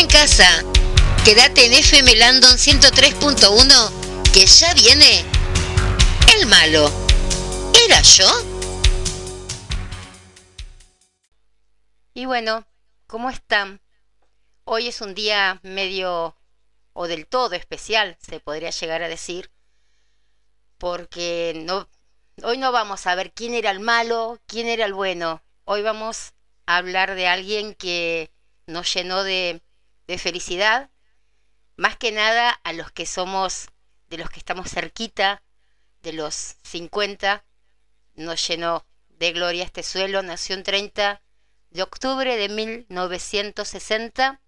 en casa. Quédate en FM Landon 103.1 que ya viene el malo. ¿Era yo? Y bueno, ¿cómo están? Hoy es un día medio o del todo especial, se podría llegar a decir, porque no, hoy no vamos a ver quién era el malo, quién era el bueno. Hoy vamos a hablar de alguien que nos llenó de, de felicidad, más que nada a los que somos, de los que estamos cerquita de los 50, nos llenó de gloria este suelo, nació en 30 de octubre de 1960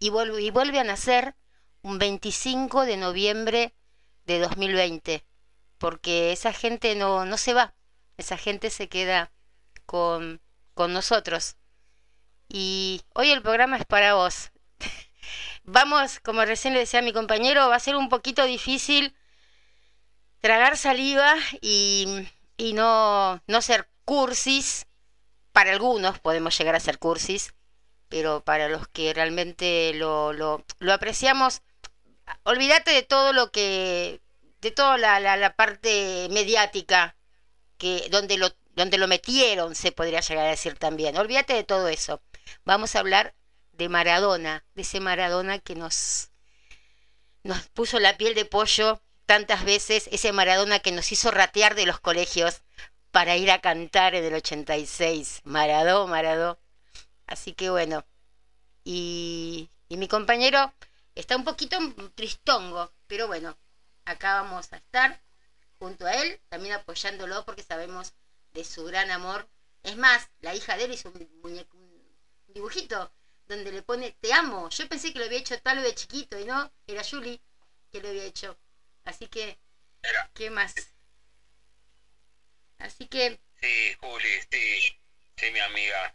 y vuelve, y vuelve a nacer un 25 de noviembre de 2020, porque esa gente no, no se va, esa gente se queda con, con nosotros. Y hoy el programa es para vos. Vamos, como recién le decía mi compañero, va a ser un poquito difícil tragar saliva y, y no, no ser cursis, para algunos podemos llegar a ser cursis, pero para los que realmente lo, lo, lo apreciamos, olvídate de todo lo que, de toda la, la, la, parte mediática, que donde lo, donde lo metieron, se podría llegar a decir también. Olvídate de todo eso. Vamos a hablar de Maradona, de ese Maradona que nos, nos puso la piel de pollo tantas veces, ese Maradona que nos hizo ratear de los colegios para ir a cantar en el 86. Maradó, Maradó. Así que bueno. Y, y mi compañero está un poquito tristongo, pero bueno, acá vamos a estar junto a él, también apoyándolo porque sabemos de su gran amor. Es más, la hija de él hizo un, muñeco, un dibujito donde le pone te amo. Yo pensé que lo había hecho tal de chiquito y no, era Julie que lo había hecho. Así que, ¿qué más? Así que... Sí, Juli, sí, sí, mi amiga.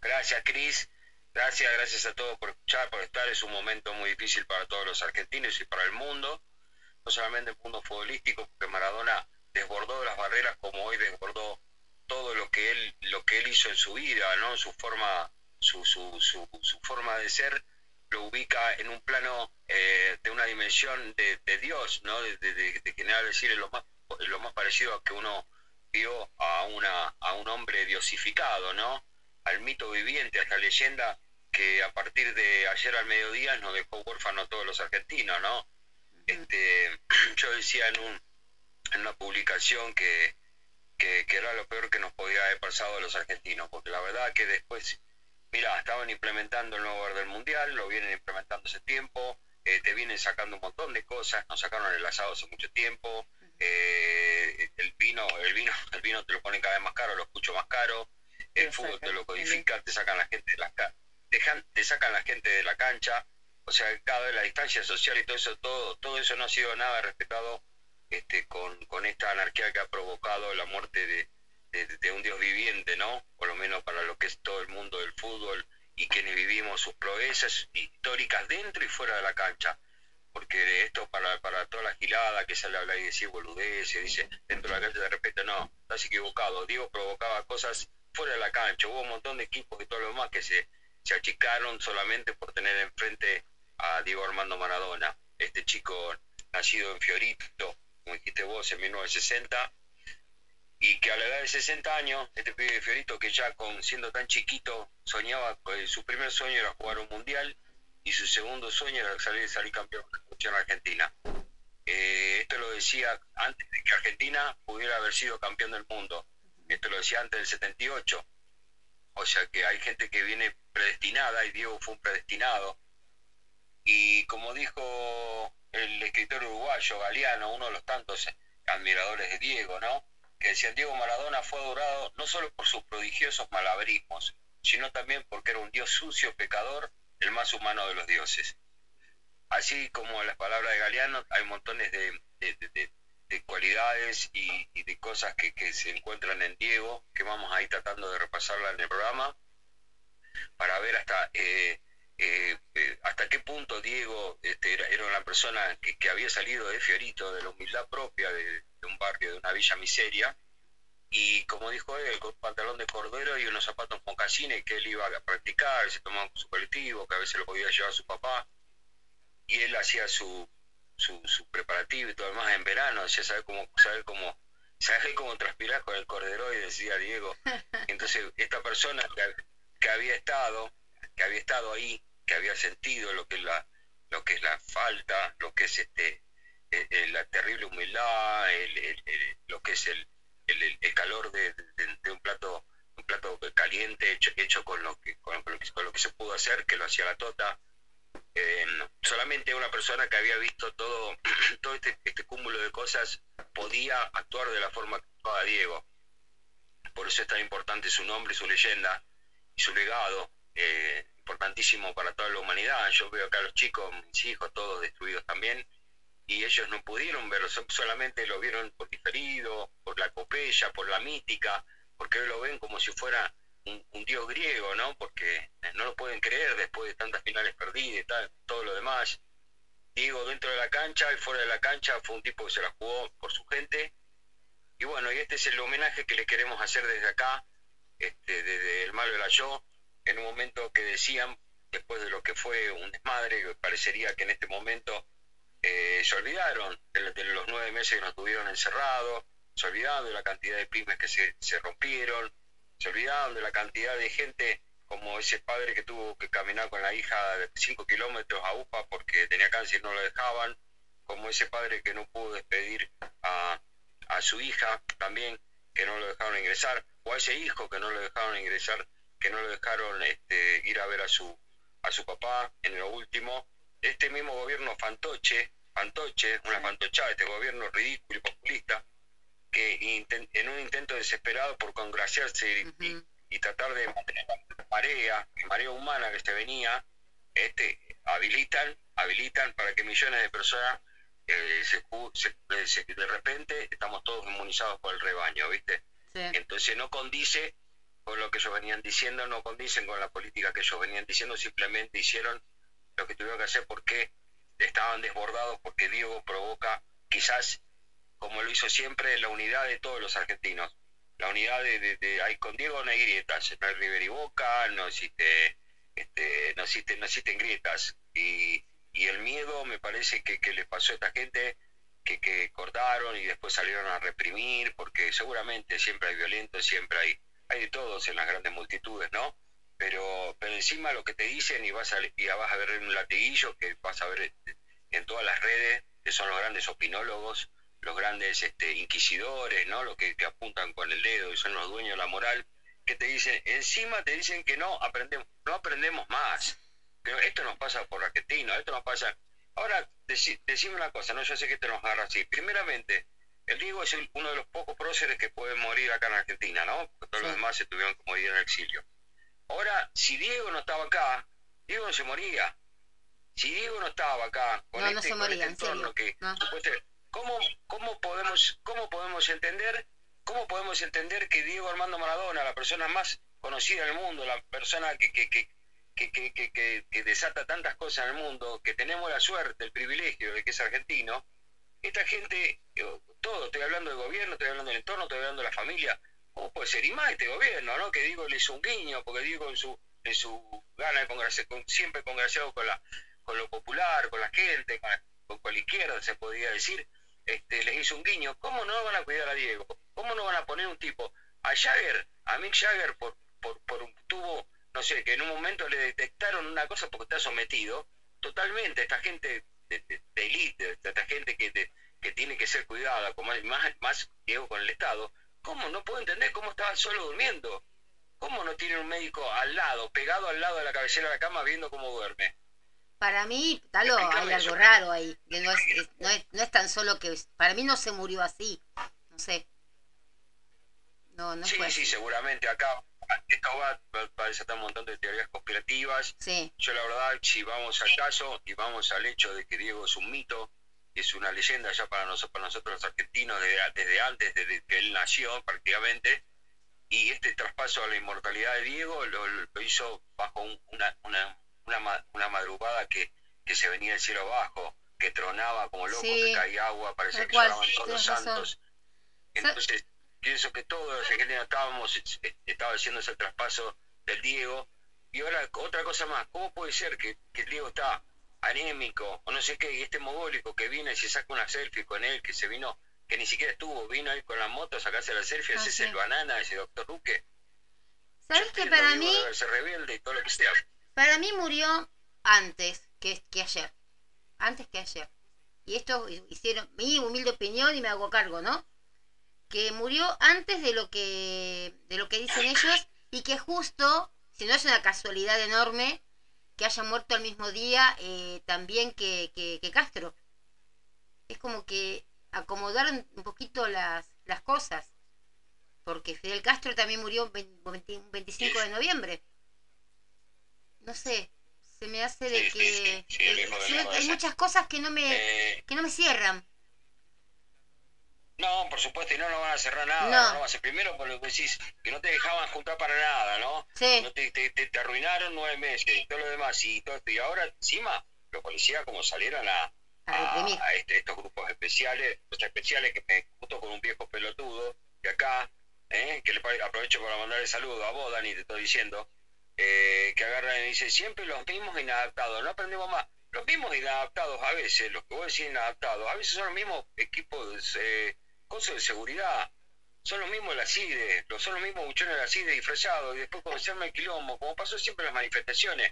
Gracias, Cris. Gracias, gracias a todos por escuchar, por estar. Es un momento muy difícil para todos los argentinos y para el mundo. No solamente el mundo futbolístico, porque Maradona desbordó las barreras como hoy desbordó todo lo que él, lo que él hizo en su vida, ¿no? Su forma, su, su, su, su forma de ser lo ubica en un plano eh, de una dimensión de, de Dios, ¿no? De, de, de, de decir lo más, lo más parecido a que uno vio a, una, a un hombre diosificado, ¿no? Al mito viviente, a esta leyenda que a partir de ayer al mediodía nos dejó huérfanos todos los argentinos, ¿no? Este, yo decía en, un, en una publicación que, que, que, era lo peor que nos podía haber pasado a los argentinos, porque la verdad que después, mira, estaban implementando el nuevo orden mundial, lo vienen implementando hace tiempo, eh, te vienen sacando un montón de cosas, nos sacaron el asado hace mucho tiempo, eh, el vino, el vino, el vino te lo ponen cada vez más caro, lo escucho más caro, el fútbol te lo codifican, te sacan la gente de las dejan, te sacan la gente de la cancha, o sea, cada vez la distancia social y todo eso, todo, todo eso no ha sido nada respetado este, con, con esta anarquía que ha provocado la muerte de, de, de, un Dios viviente, ¿no? Por lo menos para lo que es todo el mundo del fútbol y quienes vivimos sus proezas históricas dentro y fuera de la cancha porque esto para, para toda la gilada que sale a hablar y decir boludeces, dice dentro de la cancha de repente no, estás equivocado. Diego provocaba cosas fuera de la cancha, hubo un montón de equipos y todo lo demás que se, se achicaron solamente por tener enfrente a Diego Armando Maradona, este chico nacido en Fiorito, como dijiste vos, en 1960, y que a la edad de 60 años, este pibe de Fiorito que ya con siendo tan chiquito soñaba, pues, su primer sueño era jugar un mundial, y su segundo sueño era salir, salir campeón selección argentina. Eh, esto lo decía antes de que Argentina pudiera haber sido campeón del mundo. Esto lo decía antes del 78. O sea que hay gente que viene predestinada y Diego fue un predestinado. Y como dijo el escritor uruguayo Galeano, uno de los tantos admiradores de Diego, ¿no? Que decían Diego Maradona fue adorado no solo por sus prodigiosos malabarismos, sino también porque era un dios sucio, pecador el más humano de los dioses. Así como en las palabras de Galeano hay montones de, de, de, de cualidades y, de cosas que, se encuentran en Diego, que vamos a ir tratando de repasarla en el programa, para ver hasta, eh, eh, eh, hasta qué punto Diego este, era, era, una persona que, que, había salido de Fiorito, de la humildad propia de, de un barrio, de una villa miseria, y como dijo él, con un pantalón de cordero y unos zapatos mocasines que él iba a practicar, se tomaba su colectivo, que a veces lo podía llevar su papá, y él hacía su, su, preparativo y todo lo demás en verano, ya sabe cómo, sabe cómo, sabe cómo transpirar con el cordero y decía Diego. Entonces, esta persona que, que, había estado, que había estado ahí, que había sentido lo que es la, lo que es la falta, lo que es este la terrible humildad, lo que es el, el, calor de, un plato un plato caliente hecho, hecho con, lo que, con, lo que, se pudo hacer, que lo hacía la Tota. Eh, solamente una persona que había visto todo, todo este, este, cúmulo de cosas podía actuar de la forma que actuaba Diego. Por eso es tan importante su nombre, su leyenda y su legado, eh, importantísimo para toda la humanidad. Yo veo acá a los chicos, mis hijos, todos destruidos también, y ellos no pudieron verlo, solamente lo vieron por diferido, por la copeya, por la mítica, porque lo ven como si fuera un, dios griego, ¿no? Porque no lo pueden creer después de tantas finales perdidas y tal, todo lo demás. Diego dentro de la cancha y fuera de la cancha fue un tipo que se la jugó por su gente. Y bueno, y este es el homenaje que le queremos hacer desde acá, este, desde el malo de la yo, en un momento que decían, después de lo que fue un desmadre, parecería que en este momento eh, se olvidaron de, los nueve meses que nos tuvieron encerrados, se olvidaron de la cantidad de pymes que se, se rompieron, se olvidaron de la cantidad de gente como ese padre que tuvo que caminar con la hija de 5 kilómetros a UPA porque tenía cáncer y no lo dejaban, como ese padre que no pudo despedir a, a su hija también, que no lo dejaron ingresar, o a ese hijo que no lo dejaron ingresar, que no lo dejaron este, ir a ver a su, a su papá en lo último, este mismo gobierno fantoche, fantoche, una fantochada, este gobierno ridículo y populista, que en un intento desesperado por congraciarse y, tratar de mantener la marea, marea humana que se venía, este, habilitan, habilitan para que millones de personas eh, se, de repente estamos todos inmunizados por el rebaño, ¿viste? Entonces no condice con lo que ellos venían diciendo, no condicen con la política que ellos venían diciendo, simplemente hicieron lo que tuvieron que hacer porque estaban desbordados, porque Diego provoca quizás, como lo hizo siempre, la unidad de todos los argentinos. La unidad de, de, hay con Diego no hay grietas, no hay River y Boca, no existe, este, no existe, no existen grietas. Y, y el miedo me parece que, que le pasó a esta gente que, que cortaron y después salieron a reprimir, porque seguramente siempre hay violentos, siempre hay, hay de todos en las grandes multitudes, ¿no? Pero, pero encima lo que te dicen y vas a, y vas a ver un latiguillo que vas a ver en todas las redes, que son los grandes opinólogos, los grandes este, inquisidores, ¿no? Los que, apuntan con el dedo y son los dueños de la moral, que te dicen, encima te dicen que no aprendemos, no aprendemos más. Pero esto nos pasa por Argentina, esto nos pasa. Ahora, decime una cosa, ¿no? Yo sé que esto nos agarra así. Primeramente, el Diego es uno de los pocos próceres que pueden morir acá en Argentina, ¿no? Porque todos los demás se tuvieron que morir en el exilio. Ahora, si Diego no estaba acá, Diego no se moría. Si Diego no estaba acá, con, este, este entorno que ¿cómo, ¿cómo, podemos, ¿cómo podemos entender cómo podemos entender que Diego Armando Maradona, la persona más conocida del mundo, la persona que, que, que, que, que, desata tantas cosas en el mundo, que tenemos la suerte, el privilegio de que es argentino, esta gente, todo, estoy hablando del gobierno, estoy hablando del entorno, estoy hablando de la familia, ¿Cómo puede ser? Y más este gobierno, ¿no? Que digo, le hizo un guiño, porque digo, en su, en su gana de congraciar, con, siempre congraciado con, la, con lo popular, con la gente, con, con, la izquierda, se podría decir, este, les hizo un guiño. ¿Cómo no van a cuidar a Diego? ¿Cómo no van a poner un tipo? A Jagger, a Mick Jagger, por, por, por un tubo, no sé, que en un momento le detectaron una cosa porque está sometido, totalmente, esta gente de, de, élite, esta gente que, que tiene que ser cuidada, como más, más Diego con el Estado, ¿Cómo? No puedo entender cómo estaba solo durmiendo. ¿Cómo no tiene un médico al lado, pegado al lado de la cabecera de la cama, viendo cómo duerme? Para mí, Talo, hay algo raro ahí. no, es, no, es, tan solo que. Para mí no se murió así. No sé. No, no sí, sí, seguramente. Acá esto va, a desatar un montón de teorías conspirativas. Sí. Yo, la verdad, si vamos al caso y vamos al hecho de que Diego es un mito, es una leyenda ya para nosotros, para nosotros los argentinos desde, antes, desde que él nació prácticamente, y este traspaso a la inmortalidad de Diego lo, hizo bajo una, una, una, madrugada que, que se venía del cielo abajo, que tronaba como loco, que caía agua, parecía que lloraban todos los santos. Entonces, pienso que todos los argentinos estábamos, estaba haciendo ese traspaso del Diego. Y ahora, otra cosa más, ¿cómo puede ser que, el Diego está anémico o no sé qué, y este mogólico que viene y se saca una selfie con él, que se vino, que ni siquiera estuvo, vino ahí con la moto a sacarse la selfie, ese es el banana, ese doctor Luque? ¿Sabes que para mí... Se rebelde y todo lo que sea. Para mí murió antes que, que ayer. Antes que ayer. Y esto hicieron mi humilde opinión y me hago cargo, ¿no? Que murió antes de lo que, de lo que dicen ellos y que justo, si no es una casualidad enorme, que haya muerto al mismo día eh, también que, que, Castro. Es como que acomodaron un poquito las, las cosas. Porque Fidel Castro también murió un 25 de noviembre. No sé, se me hace de que hay muchas cosas que no me eh, que no me cierran. No, por supuesto, y no, no van a cerrar nada. No. Primero, por lo que decís, que no te dejaban juntar para nada, ¿no? Sí. No te, te, arruinaron nueve meses y todo lo demás. Y, todo esto. y ahora, encima, los policías, como salieron a, a, este, estos grupos especiales, los especiales que me justo con un viejo pelotudo de acá, ¿eh? que le aprovecho para mandarle saludo a vos, Dani, te estoy diciendo, eh, que agarran y dicen siempre los mismos inadaptados, no aprendemos más. Los mismos inadaptados a veces, los que vos decís inadaptados, a veces son los mismos equipos, eh, cosas de seguridad, son los mismos de la CIDE, son los mismos buchones de la CIDE disfrazados, y después arma el quilombo, como pasó siempre en las manifestaciones,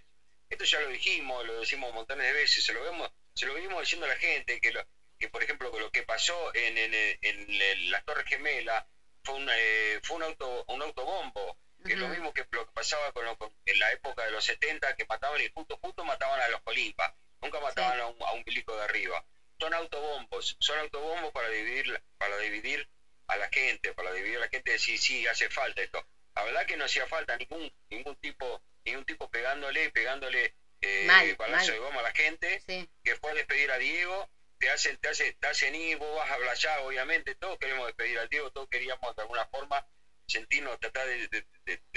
esto ya lo dijimos, lo decimos montones de veces, se lo vemos, se lo venimos diciendo a la gente, que, lo, que por ejemplo lo que pasó en, en, en, la Torre Gemela fue un, eh, fue un, auto, un autobombo, que es lo mismo que lo que pasaba con, en la época de los 70, que mataban y justo, justo mataban a los Colimpas, nunca mataban a, un, a de arriba. Son autobombos, son autobombos para dividir, para dividir a la gente, para dividir a la gente y decir, sí, hace falta esto. La verdad que no hacía falta ningún, ningún tipo, ningún tipo pegándole, pegándole eh, balazo de goma a la gente, que fue a despedir a Diego, te hacen, te hacen, te hacen ir, vos vas a hablar ya, obviamente, todos queremos despedir a Diego, todos queríamos de alguna forma sentirnos, tratar de,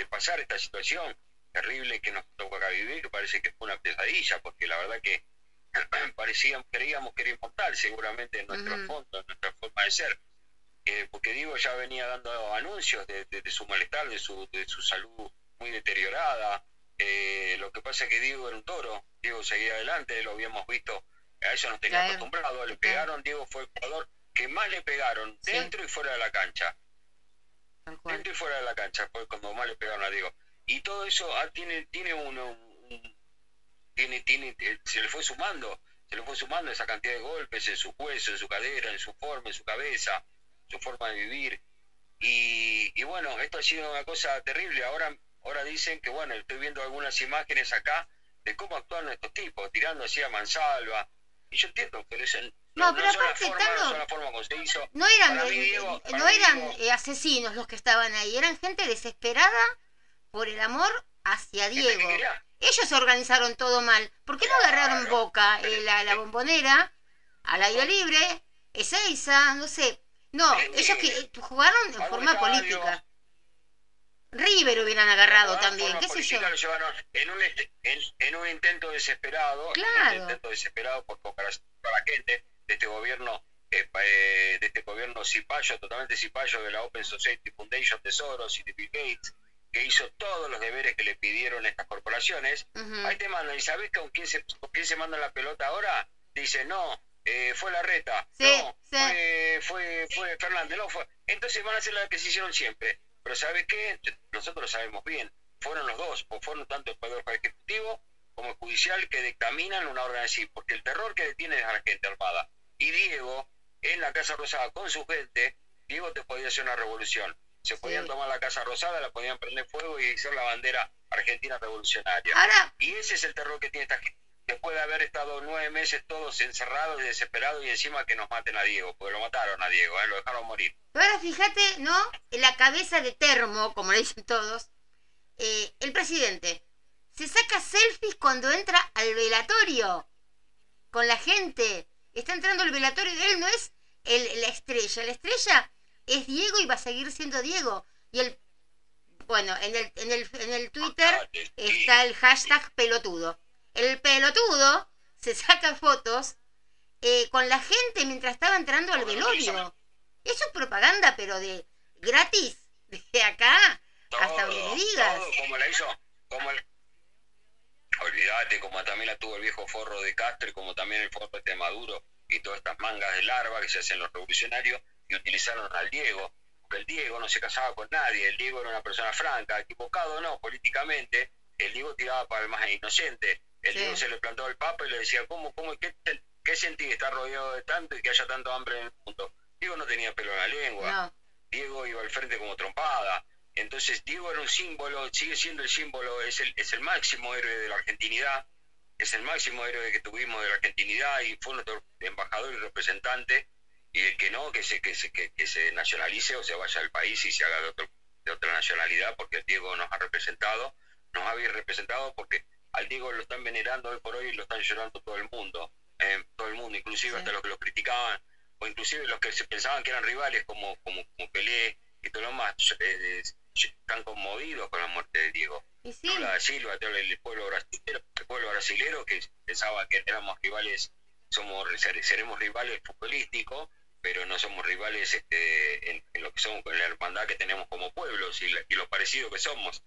pasar esta situación terrible que nos tocó acá vivir, que parece que fue una pesadilla, porque la verdad que parecíamos, creíamos que era inmortal seguramente en nuestro fondo, en nuestra forma de ser. Eh, porque Diego ya venía dando anuncios de, su malestar, de su, de su salud muy deteriorada. Eh, lo que pasa es que Diego era un toro, Diego seguía adelante, lo habíamos visto, a eso nos tenía acostumbrado, le pegaron, Diego fue el jugador que más le pegaron, dentro y fuera de la cancha dentro y fuera de la cancha, pues cuando más le pegaron a Diego. Y todo eso ah, tiene, tiene uno, tiene, tiene, eh, se le fue sumando, se le fue sumando esa cantidad de golpes en su hueso, en su cadera, en su forma, en su cabeza, su forma de vivir. Y, y bueno, esto ha sido una cosa terrible. Ahora, ahora dicen que bueno, estoy viendo algunas imágenes acá de cómo actúan estos tipos, tirando así a mansalva. Y yo entiendo, pero es, no, pero aparte, no eran, no eran asesinos los que estaban ahí, eran gente desesperada por el amor hacia Diego. Ellos organizaron todo mal. ¿Por qué no agarraron Boca, eh, la, la, bombonera, al aire libre, Ezeiza, no sé? No, ellos que jugaron en forma política. River hubieran agarrado también, qué sé yo. en, un, en, un intento desesperado, claro. en un intento desesperado por tocar a la gente, de este gobierno eh, eh, de este gobierno cipayo, totalmente cipayo de la Open Society Foundation de Soros y de Bill Gates, que hizo todos los deberes que le pidieron estas corporaciones, ahí te mandan, ¿y sabes con quién se, con quién se manda la pelota ahora? Dice, no, eh, fue la reta, no, Fue, fue, fue Fernández, no fue. Entonces van a hacer la que se hicieron siempre. Pero ¿sabes qué? Nosotros lo sabemos bien. Fueron los dos, o fueron tanto el Poder Ejecutivo como el Judicial que dictaminan una orden así, porque el terror que detiene es a la gente armada. Y Diego, en la Casa Rosada con su gente, Diego te podía hacer una revolución. Se podían tomar la Casa Rosada, la podían prender fuego y hacer la bandera argentina revolucionaria. y ese es el terror que tiene esta gente. Después de haber estado nueve meses todos encerrados y desesperados y encima que nos maten a Diego, porque lo mataron a Diego, ¿eh? lo dejaron morir. ahora fíjate, ¿no? En la cabeza de termo, como le dicen todos, eh, el presidente se saca selfies cuando entra al velatorio con la gente está entrando el velatorio, él no es el, la estrella, la estrella es Diego y va a seguir siendo Diego. Y el, bueno, en el, en el, en el Twitter está el hashtag pelotudo. El pelotudo se saca fotos eh, con la gente mientras estaba entrando al velorio. Eso es propaganda, pero de gratis, de acá hasta donde me digas. como la hizo, como olvídate, como también la tuvo el viejo forro de Castro y como también el forro de Maduro y todas estas mangas de larva que se hacen los revolucionarios y utilizaron al Diego, porque el Diego no se casaba con nadie, el Diego era una persona franca, equivocado no, políticamente, el Diego tiraba para el más inocente, el Diego se le plantó al Papa y le decía, ¿cómo, cómo, qué, qué sentí estar rodeado de tanto y que haya tanto hambre en el mundo? Diego no tenía pelo en la lengua, Diego iba al frente como trompada, entonces Diego era un símbolo, sigue siendo el símbolo, es el, es el máximo héroe de la argentinidad, es el máximo héroe que tuvimos de la argentinidad y fue nuestro embajador y representante, y el que no, que se, que se, que, se nacionalice o se vaya al país y se haga de, de otra nacionalidad, porque el Diego nos ha representado, nos había representado porque al Diego lo están venerando hoy por hoy y lo están llorando todo el mundo, eh, todo el mundo, inclusive hasta los que lo criticaban, o inclusive los que se pensaban que eran rivales como, como, como Pelé y todo lo más. Eh, están conmovidos con la muerte de Diego. ¿Y sí? de Silva, el pueblo brasilero, el pueblo brasilero que pensaba que éramos rivales, somos seremos rivales futbolísticos, pero no somos rivales este, en, lo que somos, en la hermandad que tenemos como pueblos y, lo parecido que somos.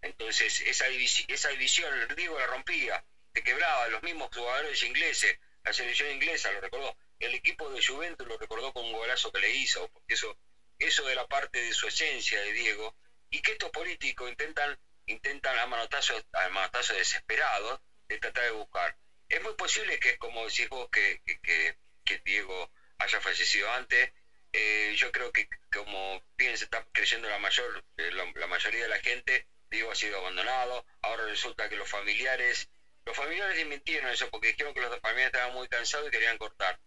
Entonces, esa, división, esa división, la rompía, se quebraba, los mismos jugadores ingleses, la selección inglesa lo recordó, el equipo de Juventus lo recordó con un golazo que le hizo, porque eso, eso de la parte de su esencia de Diego, y que estos políticos intentan, intentan a manotazos, a manotazos desesperados de tratar de buscar. Es muy posible que, como decís vos, que, que, que Diego haya fallecido antes. Eh, yo creo que, como bien se está creyendo la, mayor, eh, la, mayoría de la gente, Diego ha sido abandonado. Ahora resulta que los familiares, los familiares desmintieron eso porque dijeron que los familiares estaban muy cansados y querían cortar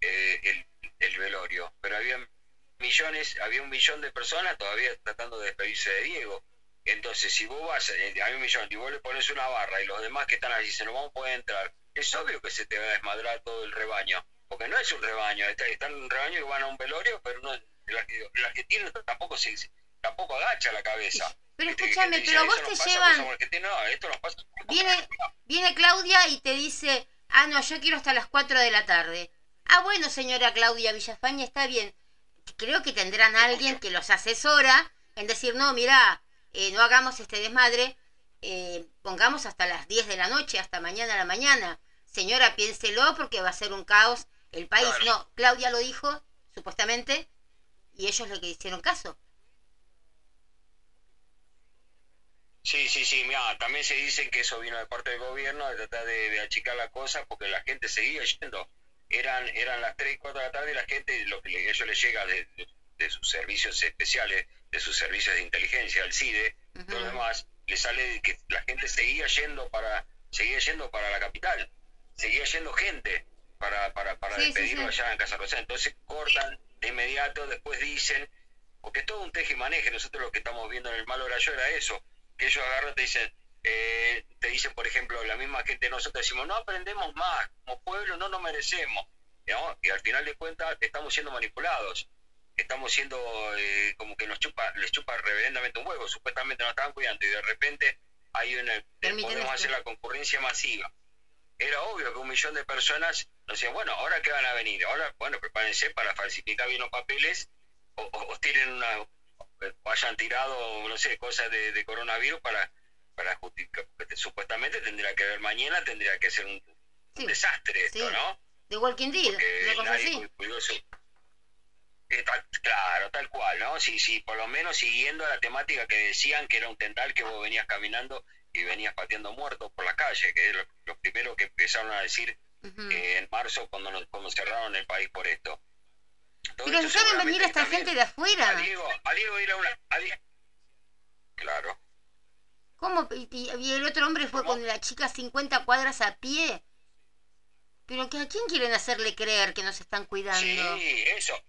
eh, el, el velorio. Pero había millones, había un millón de personas todavía tratando de despedirse de Diego. Entonces, si vos vas, eh, hay un millón, y vos le pones una barra y los demás que están allí se no vamos a poder entrar, es obvio que se te va a desmadrar todo el rebaño, porque no es un rebaño, está, en un rebaño y van a un velorio, pero no, el, argentino tampoco se, tampoco agacha la cabeza. Pero escúchame, pero vos te llevan... viene, viene Claudia y te dice, ah, no, yo quiero hasta las 4 de la tarde. Ah, bueno, señora Claudia Villafaña, está bien creo que tendrán alguien que los asesora en decir, no, mira, eh, no hagamos este desmadre, eh, pongamos hasta las 10 de la noche, hasta mañana a la mañana. Señora, piénselo porque va a ser un caos el país. No, Claudia lo dijo, supuestamente, y ellos le hicieron caso. Sí, sí, sí, mira, también se dice que eso vino de parte del gobierno, de tratar de, de achicar la cosa, porque la gente seguía yendo eran, eran las 3 y 4 de la tarde y la gente, lo que a ellos les llega de, sus servicios especiales, de sus servicios de inteligencia, el CIDE, todo lo demás, le sale que la gente seguía yendo para, seguía yendo para la capital, seguía yendo gente para, para, para despedirlo allá en Casa Rosa. Entonces cortan de inmediato, después dicen, porque es todo un teje y maneje, nosotros lo que estamos viendo en el mal horario era eso, que ellos agarran y te dicen, eh, te dicen, por ejemplo, la misma gente, nosotros decimos, no aprendemos más, como pueblo no nos merecemos. Y al final de cuentas estamos siendo manipulados, estamos siendo eh, como que nos chupa, les chupa reverendamente un huevo, supuestamente nos estaban cuidando y de repente hay una, podemos hacer la concurrencia masiva. Era obvio que un millón de personas decían, bueno, ahora que van a venir, ahora, bueno, prepárense para falsificar bien los papeles o, o, tienen una, o hayan tirado, no sé, cosas de coronavirus para para justificar, supuestamente tendría que ver mañana, tendría que ser un, desastre esto, ¿no? De Walking Dead, una cosa así. Claro, tal cual, ¿no? Sí, sí, por lo menos siguiendo la temática que decían que era un tendal que vos venías caminando y venías pateando muertos por la calle, que es lo, primero que empezaron a decir eh, en marzo cuando, cuando cerraron el país por esto. Pero saben venir esta gente de afuera. A Diego, a Diego ir a una... claro. ¿Cómo? Y, el otro hombre fue con la chica 50 cuadras a pie. Pero que ¿a quién quieren hacerle creer que nos están cuidando? Sí, eso.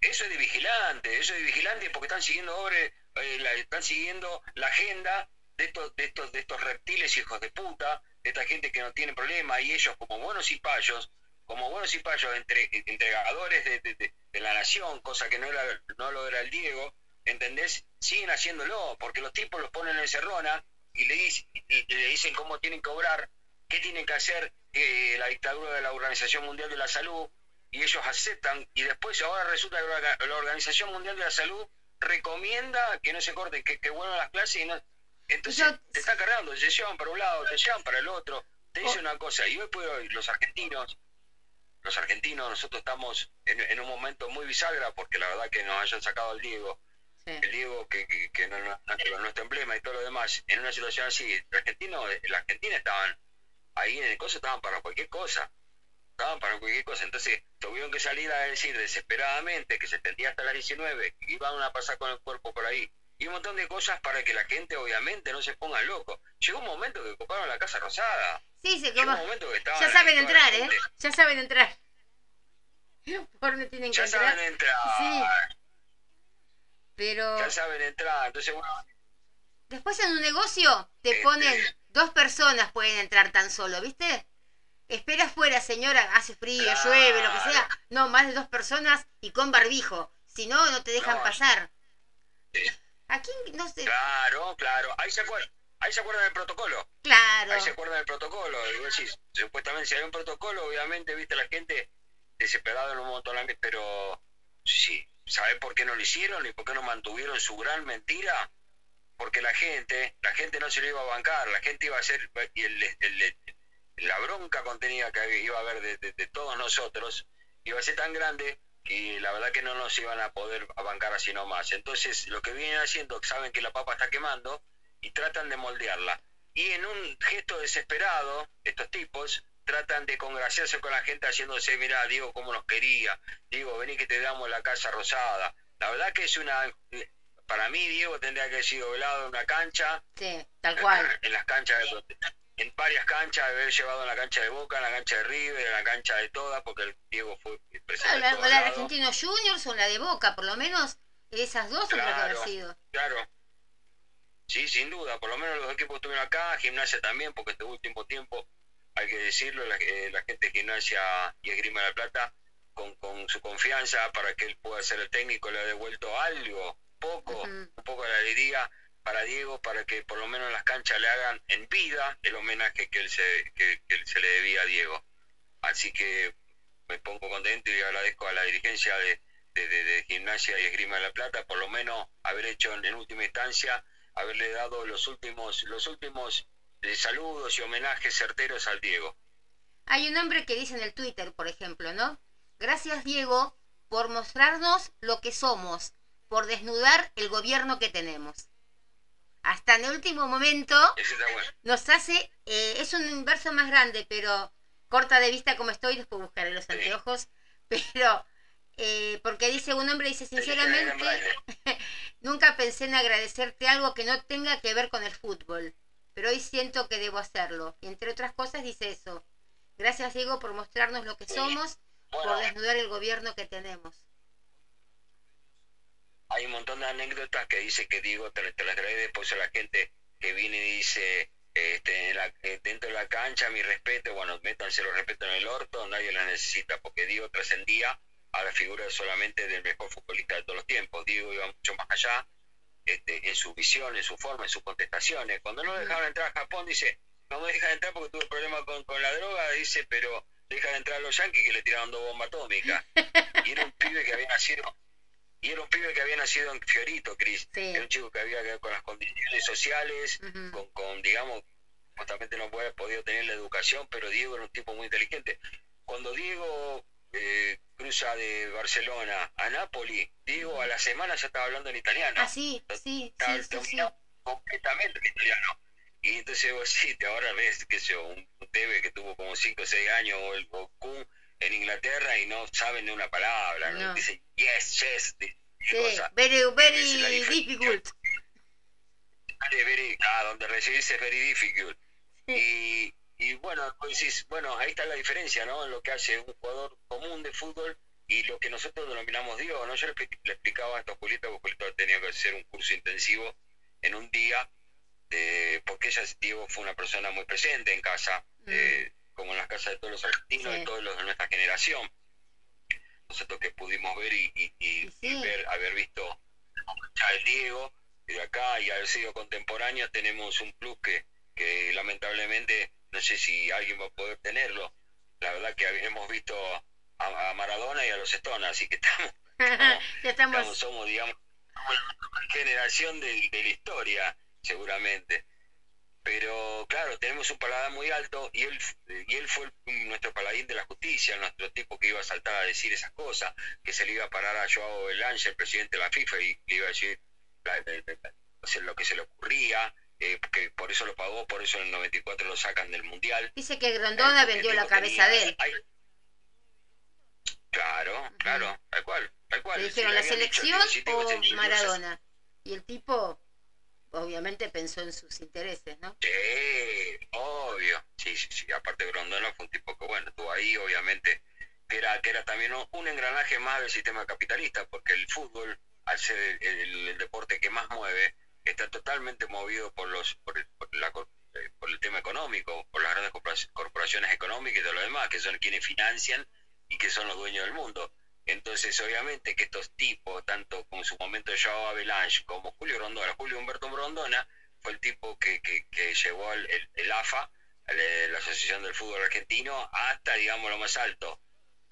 Eso es de vigilante, eso es de vigilante porque están siguiendo eh, la, están siguiendo la agenda de estos, de estos, de estos reptiles hijos de puta, esta gente que no tiene problema, y ellos como buenos cipayos, como buenos cipayos entre, entregadores de, la nación, cosa que no, era, no lo era el Diego, ¿entendés? Siguen haciéndolo, porque los tipos los ponen en cerrona y le, le dicen cómo tienen que obrar, qué tienen que hacer eh, la dictadura de la Organización Mundial de la Salud, y ellos aceptan y después ahora resulta que la Organización Mundial de la Salud recomienda que no se corten, que, que vuelvan las clases y no... Entonces te está cargando, te llevan para un lado, te llevan para el otro, te dice oh. una cosa, y hoy puedo, los argentinos, los argentinos, nosotros estamos en, un momento muy bisagra porque la verdad que nos hayan sacado al Diego, el Diego que, que, no, no, nuestro emblema y todo lo demás, en una situación así, el argentino, la Argentina estaban ahí en el coso, estaban para cualquier cosa estaban para cualquier cosa. Entonces tuvieron que salir a decir desesperadamente que se tendía hasta las 19, que iban a pasar con el cuerpo por ahí. Y un montón de cosas para que la gente obviamente no se ponga loco. Llegó un momento que ocuparon la Casa Rosada. Sí, se Llegó un momento que estaban Ya saben entrar, ¿eh? Ya saben entrar. Por no tienen ya saben entrar. Sí. Pero... Ya saben entrar. Entonces, bueno... Después en un negocio te este ponen dos personas pueden entrar tan solo, ¿viste? Espera afuera, señora, hace frío, llueve, lo que sea. No, más de dos personas y con barbijo. Si no, no te dejan pasar. Aquí, no sé. Claro, claro. Ahí se acuerdan. Ahí se acuerdan del protocolo. Claro. Ahí se acuerdan del protocolo. Y decís, supuestamente si hay un protocolo, obviamente, viste, la gente desesperada en un montón, pero sí, ¿sabe por qué no lo hicieron y por qué no mantuvieron su gran mentira? Porque la gente, la gente no se lo iba a bancar, la gente iba a hacer, y el, el, la bronca contenida que iba a haber de, todos nosotros iba a ser tan grande que la verdad que no nos iban a poder bancar así nomás. Entonces, lo que vienen haciendo, saben que la papa está quemando y tratan de moldearla. Y en un gesto desesperado, estos tipos tratan de congraciarse con la gente haciéndose, mira, Diego, cómo nos quería, Diego, vení que te damos la casa rosada. La verdad que es una... Para mí, Diego tendría que haber sido velado en una cancha. Sí, tal cual. En las canchas de en varias canchas, haber llevado en la cancha de Boca, en la cancha de River, en la cancha de todas, porque el Diego fue presente. la, de Argentinos Juniors o la de Boca, por lo menos esas dos son las que han sido. Claro. Sí, sin duda, por lo menos los equipos estuvieron acá, gimnasia también, porque este último tiempo, hay que decirlo, la, eh, gente de gimnasia y esgrima de la plata, con, con, su confianza para que él pueda ser el técnico, le ha devuelto algo, poco, un poco de alegría para Diego para que por lo menos en las canchas le hagan en vida el homenaje que se, le debía a Diego. Así que me pongo contento y agradezco a la dirigencia de, de, Gimnasia y Esgrima de la Plata por lo menos haber hecho en, última instancia, haberle dado los últimos, los últimos eh, saludos y homenajes certeros al Diego. Hay un hombre que dice en el Twitter, por ejemplo, ¿no? Gracias Diego por mostrarnos lo que somos, por desnudar el gobierno que tenemos hasta en el último momento nos hace, eh, es un verso más grande, pero corta de vista como estoy, después buscaré los anteojos, pero eh, porque dice un hombre, dice sinceramente, nunca pensé en agradecerte algo que no tenga que ver con el fútbol, pero hoy siento que debo hacerlo. Y entre otras cosas dice eso. Gracias Diego por mostrarnos lo que somos, por desnudar el gobierno que tenemos hay un montón de anécdotas que dice que digo, te, las agradezco después a la gente que viene y dice, este, eh, dentro de la cancha, mi respeto, bueno, métanse los respeto en el orto, nadie la necesita, porque Diego trascendía a la figura solamente del mejor futbolista de todos los tiempos. Diego iba mucho más allá este, en su visión, en su forma, en sus contestaciones. Cuando no dejaban entrar a Japón, dice, no me dejan entrar porque tuve problemas con, con la droga, dice, pero dejan entrar a los yanquis que le tiraron dos bombas atómicas. Y era un pibe que había nacido y era un pibe que había nacido en Fiorito, Cris. Era un chico que había que ver con las condiciones sociales, con, con, digamos, justamente no había podido tener la educación, pero Diego era un tipo muy inteligente. Cuando Diego eh, cruza de Barcelona a Nápoles, Diego a la semana ya estaba hablando en italiano. Ah, sí, sí, sí, sí, completamente en italiano. Y entonces vos sí, ahora ves, que sé un, un TV que tuvo como 5 o 6 años, o el Goku, en Inglaterra y no saben de una palabra, ¿no? dicen yes, yes, sí, very, very difficult. Ah, donde recibirse es very difficult. Y, y bueno, pues bueno, ahí está la diferencia, ¿no? En lo que hace un jugador común de fútbol y lo que nosotros denominamos Dios, ¿no? Yo le, explicaba esto a Julita, porque Julita tenía que hacer un curso intensivo en un día, eh, porque ella, Diego, fue una persona muy presente en casa, mm. eh, como en las casas de todos los argentinos, de todos los de nuestra generación. Nosotros que pudimos ver y, ver, haber visto ya el Diego de acá y haber sido contemporáneo, tenemos un plus que, que lamentablemente no sé si alguien va a poder tenerlo. La verdad que hemos visto a, Maradona y a los Stones, así que estamos, ya estamos... somos, digamos, generación de, de la historia, seguramente pero claro, tenemos un paladar muy alto y él, y él fue nuestro paladín de la justicia, nuestro tipo que iba a saltar a decir esas cosas, que se le iba a parar a Joao Belange, el presidente de la FIFA, y le iba a decir lo que se le ocurría, eh, que por eso lo pagó, por eso en el 94 lo sacan del Mundial. Dice que Grondona vendió la cabeza de él. claro, claro, tal cual, tal cual. Le dijeron la selección o Maradona. Y el tipo obviamente pensó en sus intereses, ¿no? Sí, obvio. Sí, sí, sí. Aparte Grondona fue un tipo que, bueno, estuvo ahí, obviamente, que era, que era también un engranaje más del sistema capitalista, porque el fútbol, al ser el, deporte que más mueve, está totalmente movido por los por el, eh, por el tema económico, por las grandes corporaciones económicas y de lo demás, que son quienes financian y que son los dueños del mundo. Entonces, obviamente que estos tipos, tanto como en su momento Joao Avalanche como Julio Rondona, Julio Humberto Rondona, fue el tipo que, que, llevó el, el, AFA, la Asociación del Fútbol Argentino, hasta, digamos, lo más alto.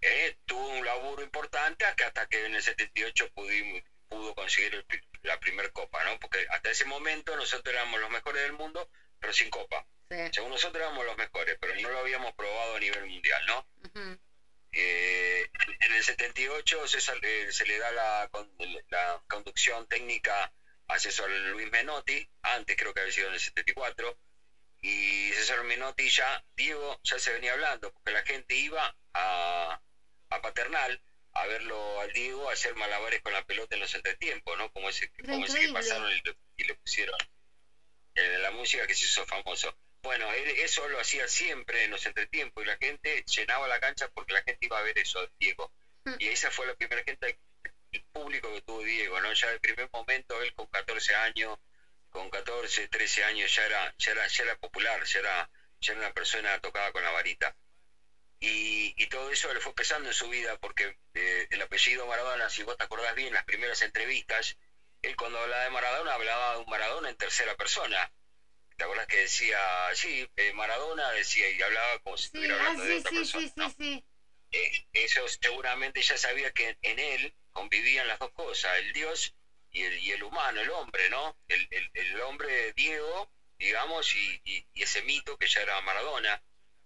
Eh, tuvo un laburo importante hasta que en el 78 pudimos, pudo conseguir la primer copa, ¿no? Porque hasta ese momento nosotros éramos los mejores del mundo, pero sin copa. Según nosotros éramos los mejores, pero no lo habíamos probado a nivel mundial, ¿no? Eh, en el 78 César, eh, se le da la, la, conducción técnica a César Luis Menotti, antes creo que había sido en el 74, y César Menotti ya, Diego, ya se venía hablando, porque la gente iba a, a Paternal a verlo al Diego hacer malabares con la pelota en los entretiempos, ¿no? Como ese, como ese que pasaron y le, pusieron en la música que se hizo famoso. Bueno, eso lo hacía siempre en los entretiempos y la gente llenaba la cancha porque la gente iba a ver eso, Diego. Mm. Y esa fue la primera gente, el público que tuvo Diego, ¿no? Ya el primer momento, él con 14 años, con 14, 13 años ya era, ya era, ya era popular, ya era, ya era una persona tocada con la varita. Y, y, todo eso le fue pesando en su vida porque eh, el apellido Maradona, si vos te acordás bien, las primeras entrevistas, él cuando hablaba de Maradona hablaba de un Maradona en tercera persona ¿Te acuerdas que decía, sí, eh, Maradona decía y hablaba como si estuviera hablando de otra persona? Eh, eso seguramente ya sabía que en él convivían las dos cosas, el Dios y el, y el humano, el hombre, ¿no? El, el, el hombre Diego, digamos, y, y, ese mito que ya era Maradona,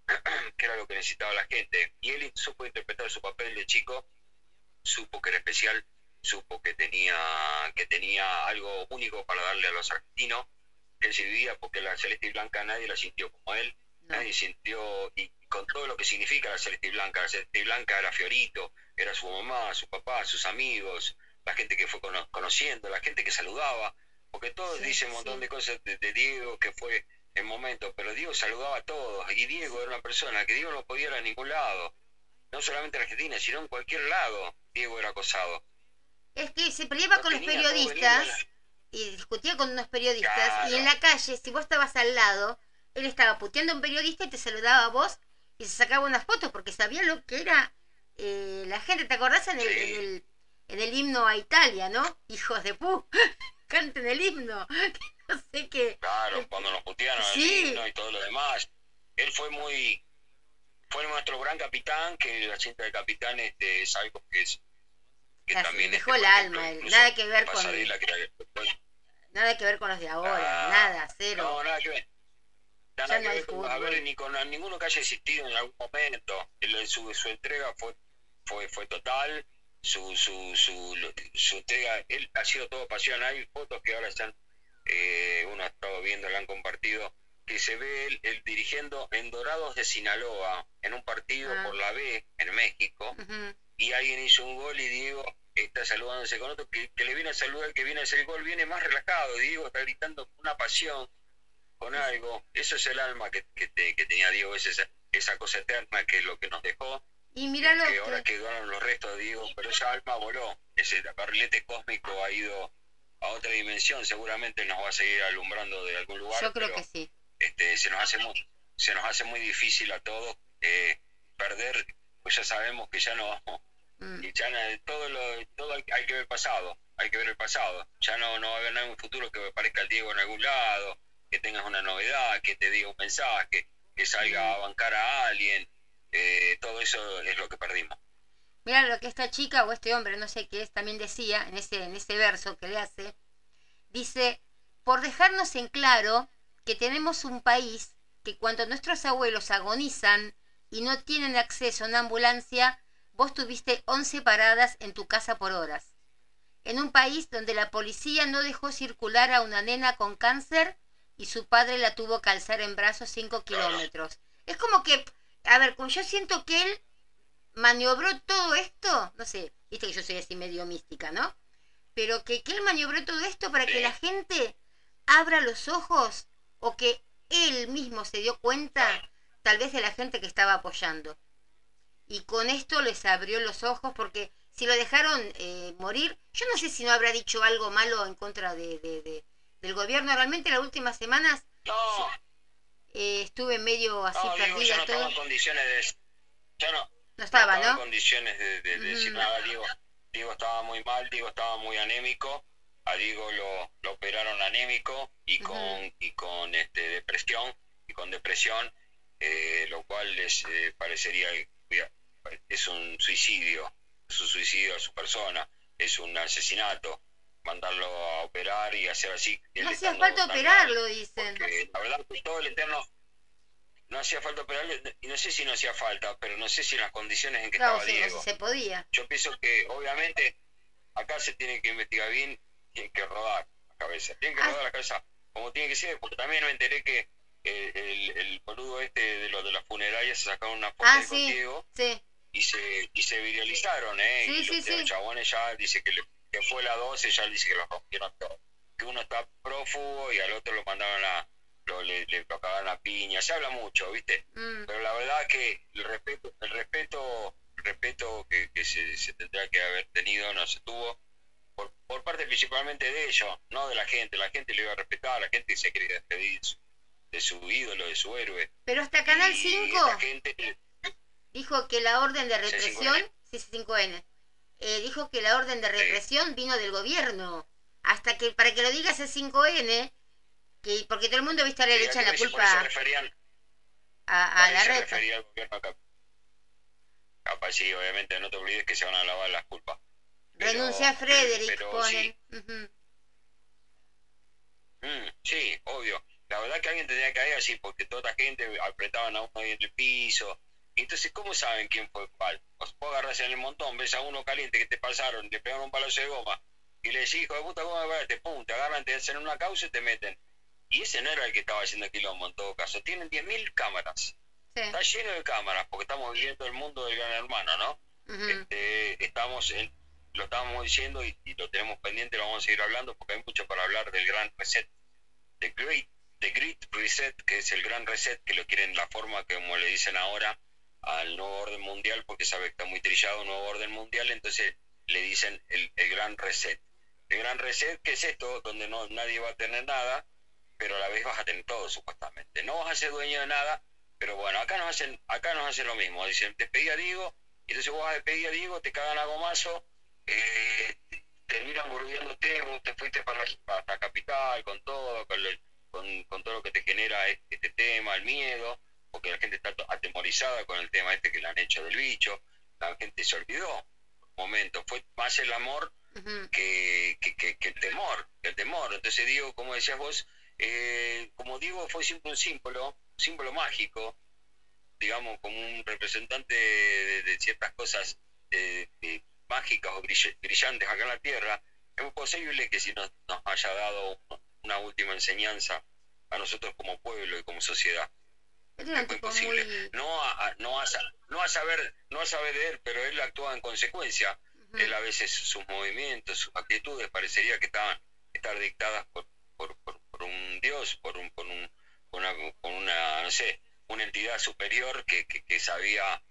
que era lo que necesitaba la gente. Y él supo interpretar su papel de chico, supo que era especial, supo que tenía, que tenía algo único para darle a los argentinos él se vivía porque la celeste y blanca nadie la sintió como él, nadie sintió, y con todo lo que significa la celeste y blanca, la celeste y blanca era Fiorito, era su mamá, su papá, sus amigos, la gente que fue conociendo, la gente que saludaba, porque todos dicen un montón de cosas de, Diego que fue el momento, pero Diego saludaba a todos, y Diego era una persona que Diego no podía ir a ningún lado, no solamente en Argentina, sino en cualquier lado, Diego era acosado. Es que se peleaba con los periodistas y discutía con unos periodistas y en la calle, si vos estabas al lado, él estaba puteando a un periodista y te saludaba a vos y se sacaba unas fotos porque sabía lo que era eh, la gente. ¿Te acordás en el, en el, himno a Italia, no? Hijos de pu, canten el himno. no sé qué. Claro, cuando nos putearon el himno y todo lo demás. Él fue muy. Fue nuestro gran capitán, que la cinta de capitán este, es algo que es dejó el alma, nada que ver con nada que ver con los de ahora, ah, nada, cero. No, nada que ver. Nada que ver con, a ver, ni con ninguno que haya existido en algún momento. su, su entrega fue, fue, fue total, su, su, su, su entrega, él ha sido todo pasión. Hay fotos que ahora están, eh, uno ha estado viendo, la han compartido, que se ve él, dirigiendo en Dorados de Sinaloa, en un partido ah. por la B en México, y alguien hizo un gol y Diego está saludándose con otro, que, le viene a saludar, que viene a hacer el gol, viene más relajado, Diego está gritando con una pasión, con algo, eso es el alma que, que, tenía Diego, es esa, esa cosa eterna que es lo que nos dejó, y mira que, ahora quedaron los restos de Diego, pero esa alma voló, ese barrilete cósmico ha ido a otra dimensión, seguramente nos va a seguir alumbrando de algún lugar. Yo creo que sí. Este, se, nos hace muy, se nos hace muy difícil a todos eh, perder, pues ya sabemos que ya no vamos Mm. Y ya todo, lo, todo hay que ver pasado, hay que ver el pasado. Ya no, no va a haber un futuro que me parezca el Diego en algún lado, que tengas una novedad, que te diga un mensaje, que salga a bancar a alguien. Eh, todo eso es lo que perdimos. Mira lo que esta chica o este hombre, no sé qué es, también decía en ese, en ese verso que le hace. Dice, por dejarnos en claro que tenemos un país que cuando nuestros abuelos agonizan y no tienen acceso a una ambulancia, vos tuviste 11 paradas en tu casa por horas. En un país donde la policía no dejó circular a una nena con cáncer y su padre la tuvo que alzar en brazos 5 kilómetros. Es como que, a ver, como yo siento que él maniobró todo esto, no sé, viste que yo soy así medio mística, ¿no? Pero que, que él maniobró todo esto para que la gente abra los ojos o que él mismo se dio cuenta tal vez de la gente que estaba apoyando. Y con esto les abrió los ojos porque si lo dejaron eh, morir, yo no sé si no habrá dicho algo malo en contra de, de, del gobierno. Realmente las últimas semanas no. Eh, estuve medio así perdida. no todo. en condiciones de... No, no estaba, ¿no? en condiciones de, decir nada. Diego, Diego estaba muy mal, Diego estaba muy anémico. A Diego lo, lo operaron anémico y con, y con este, depresión. Y con depresión, eh, lo cual les eh, parecería es un suicidio, es un suicidio a su persona, es un asesinato. Mandarlo a operar y hacer así. No hacía falta operarlo, dicen. la verdad, todo el eterno no hacía falta operarlo, y no sé si no hacía falta, pero no sé si en las condiciones en que estaba Diego. se podía. Yo pienso que, obviamente, acá se tiene que investigar bien, tiene que rodar la cabeza, tiene que ah. rodar la cabeza como tiene que ser, porque también me enteré que el, el, boludo este de lo de las funerarias se sacaron una foto ah, de contigo y se y se viralizaron, ¿eh? y los, chabones ya dice que, le, que fue la 12, ya dice que lo rompieron todo. Que uno está prófugo y al otro lo mandaron a le, le tocaban la piña, se habla mucho, ¿viste? Mm. Pero la verdad que el respeto, el respeto, el respeto que, que se, se, tendrá que haber tenido no se tuvo por, por, parte principalmente de ellos, no de la gente. La gente le iba a respetar, la gente se quería despedir de su ídolo, de su héroe. Pero hasta Canal 5 dijo que la orden de represión, sí, 5N, eh, dijo que la orden de represión vino del gobierno. Hasta que, para que lo digas el 5N, que porque todo el mundo viste le echan la culpa a, a la red. Capaz sí, obviamente no te olvides que se van a lavar las culpas. Renuncia a Frederick, ponen. Mm, sí. obvio. La verdad que alguien tenía que ir así, porque toda la gente apretaban a uno ahí en el piso. Entonces, ¿cómo saben quién fue cuál? Vos, agarras en el montón, ves a uno caliente que te pasaron, le pegaron un palazo de goma, y le decís, hijo de puta, ¿cómo me te pum, te agarran, te hacen una causa y te meten. Y ese no era el que estaba haciendo quilombo en todo caso. Tienen 10.000 cámaras. Está lleno de cámaras porque estamos viviendo el mundo del gran hermano, ¿no? este, estamos en, lo estábamos diciendo y, lo tenemos pendiente, lo vamos a seguir hablando porque hay mucho para hablar del gran reset, the great, the great reset, que es el gran reset, que lo quieren la forma que como le dicen ahora al nuevo orden mundial, porque sabe que está muy trillado, nuevo orden mundial, entonces le dicen el, el gran reset. El gran reset, ¿qué es esto? Donde no, nadie va a tener nada, pero a la vez vas a tener todo supuestamente. No vas a ser dueño de nada, pero bueno, acá nos hacen, acá nos hacen lo mismo. Dicen, te pedí a Diego, y entonces vos vas a pedir a Diego, te cagan a gomazo, eh, terminan burbujeándote, vos te fuiste para la, capital con todo, con, con, todo lo que te genera este, este, tema, el miedo, porque la gente está atemorizada con el tema este que le han hecho del bicho, la gente se olvidó por un momento, fue más el amor que, que, que, el temor, el temor. Entonces digo, como decías vos, eh, como digo, fue siempre un símbolo, símbolo mágico, digamos, como un representante de, ciertas cosas eh, mágicas o brillantes acá en la Tierra. Es posible que si nos, nos haya dado una última enseñanza a nosotros como pueblo y como sociedad. Es muy posible. No, a, no, a, no a saber no a saber de él, pero él actúa en consecuencia. Él a veces sus movimientos, sus actitudes parecería que estaban estar dictadas por, por, por un Dios, por, un, por, un, una, una, no sé, una entidad superior que, que, sabía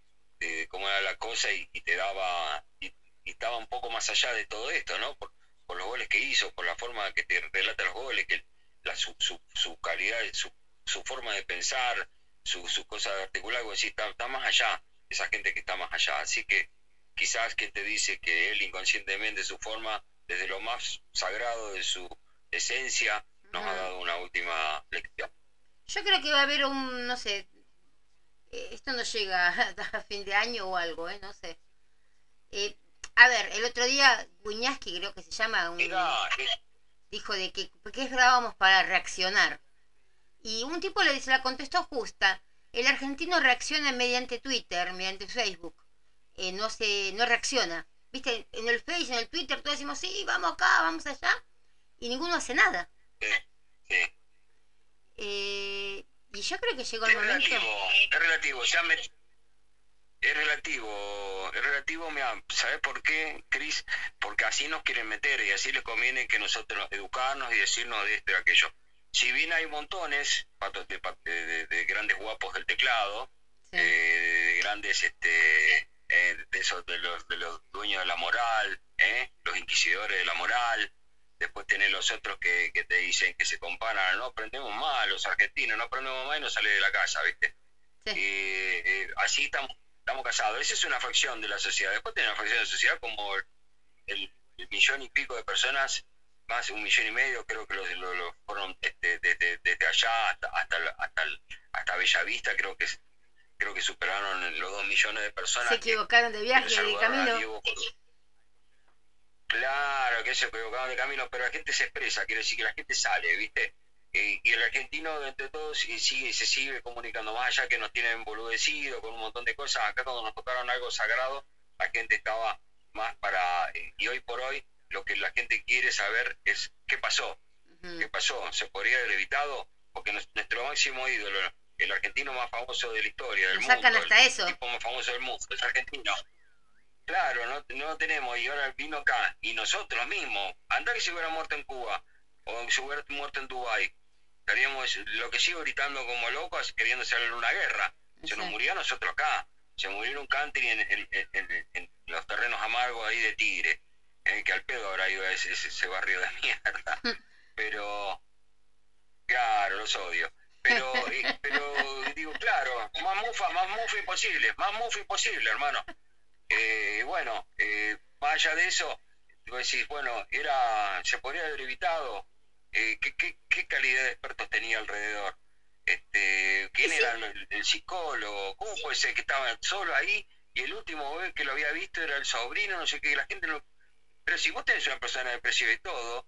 eh, cómo era la cosa y, te daba, y, estaba un poco más allá de todo esto, ¿no? Por, por los goles que hizo, por la forma que te relata los goles, que la, su, su, su calidad, su, su forma de pensar, su, su cosa de articular, sí, está, está más allá, esa gente que está más allá. Así que quizás que te dice que él inconscientemente, su forma, desde lo más sagrado de su esencia, nos ha dado una última lección. Yo creo que va a haber un, no sé, eh, esto no llega a fin de año o algo, ¿eh? No sé. Eh, a ver, el otro día Guñaski, creo que se llama, un, Era, eh, dijo de que, que grabamos para reaccionar. Y un tipo le dice, la contestó justa. El argentino reacciona mediante Twitter, mediante Facebook. Eh, no se, no reacciona. Viste, en el Facebook, en el Twitter, todos decimos, sí, vamos acá, vamos allá. Y ninguno hace nada. sí, sí. Eh, y yo creo que llegó el Es momento. relativo, es relativo, ya me... Es relativo, es relativo, mira, ¿sabes por qué, Cris? Porque así nos quieren meter y así les conviene que nosotros educarnos y decirnos de esto y aquello. Si bien hay montones patos de, de- de- de grandes guapos del teclado, Sí. eh, de grandes, este, eh, de esos, de los, de los dueños de la moral, ¿eh? los inquisidores de la moral, después tenés los otros que, que te dicen que se comparan, no aprendemos más, los argentinos no aprendemos más y no sale de la casa, ¿viste? Sí. Eh, eh, así estamos, estamos casados. Esa es una fracción de la sociedad. Después tenés una fracción de la sociedad como el millón y pico de personas, más un millón y medio, creo que los, los, los fueron este, desde, desde allá hasta hasta hasta, hasta Bellavista, creo que creo que superaron los dos millones de personas. Se equivocaron de viaje, de camino. Diego Claro, que se equivocaron de camino, pero la gente se expresa, quiere decir que la gente sale, ¿viste? Eh, y el argentino, entre todos, sí- sigue, se sigue comunicando más allá que nos tienen emboludecido con un montón de cosas. Acá cuando nos tocaron algo sagrado, la gente estaba más para... eh, y hoy por hoy, lo que la gente quiere saber es qué pasó, Ujú. qué pasó, se podría haber evitado, porque nuestro máximo ídolo, el argentino más famoso de la historia, del mundo, sacan hasta el eso. tipo más famoso del mundo, es argentino. Claro, no, no lo tenemos y ahora vino acá y nosotros mismos, anda que se hubiera muerto en Cuba o que se hubiera muerto en Dubái, estaríamos lo que sigo gritando como locos queriendo hacerle una guerra. Se nos murió a nosotros acá, se murió en un country en, en- en- en- en los terrenos amargos ahí de Tigre, eh, que al pedo habrá ido a ese, ese- barrio de mierda. Pero, claro, los odio. Pero, pero digo, claro, más mufa, más mufa imposible, más mufa imposible, hermano. Eh, bueno, eh, más allá de eso, vos decís, bueno, era, se podría haber evitado. Eh, ¿qué, qué, qué calidad de expertos tenía alrededor? Este, ¿Quién Sí. era el, el psicólogo? ¿Cómo puede ser que estaba solo ahí y el último que lo había visto era el sobrino? No sé qué, la gente no... Pero si vos tenés una persona depresiva y todo,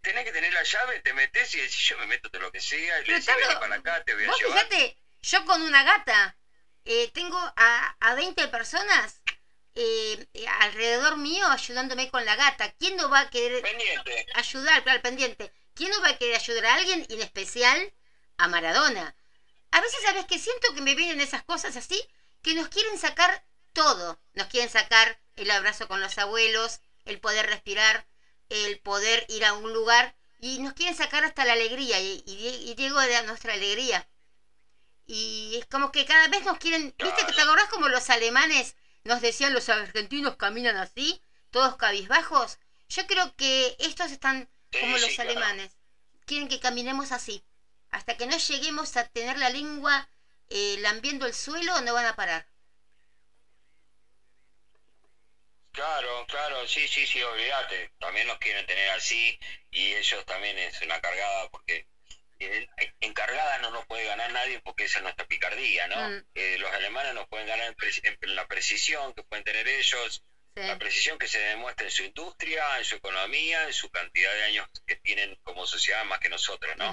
tenés que tener la llave, te metes y decís, yo me meto de lo que sea, y le decís, vení para acá, te voy a Vos llevar. fíjate, yo con una gata eh, tengo a, a 20 personas eh, eh, alrededor mío ayudándome con la gata. ¿Quién no va a querer Pendiente. ayudar, claro, pendiente? ¿Quién no va a querer ayudar a alguien, y en especial a Maradona? A veces, ¿sabes que Siento que me vienen esas cosas así, que nos quieren sacar todo. Nos quieren sacar el abrazo con los abuelos, el poder respirar, el poder ir a un lugar, y nos quieren sacar hasta la alegría, y, y, y Diego era nuestra alegría. Y es como que cada vez nos quieren, ¿viste que te acordás como los alemanes nos decían los argentinos caminan así, todos cabizbajos? Yo creo que estos están como los alemanes. Quieren que caminemos así. Hasta que no lleguemos a tener la lengua eh, lambiendo el suelo, no van a parar. Claro, claro, sí, sí, sí, olvídate. También nos quieren tener así y ellos también es una cargada porque eh, en cargada no nos puede ganar nadie porque esa es nuestra picardía, ¿no? Mm. Eh, los alemanes nos pueden ganar en, preci- en la precisión que pueden tener ellos, Sí. la precisión que se demuestra en su industria, en su economía, en su cantidad de años que tienen como sociedad más que nosotros, ¿no?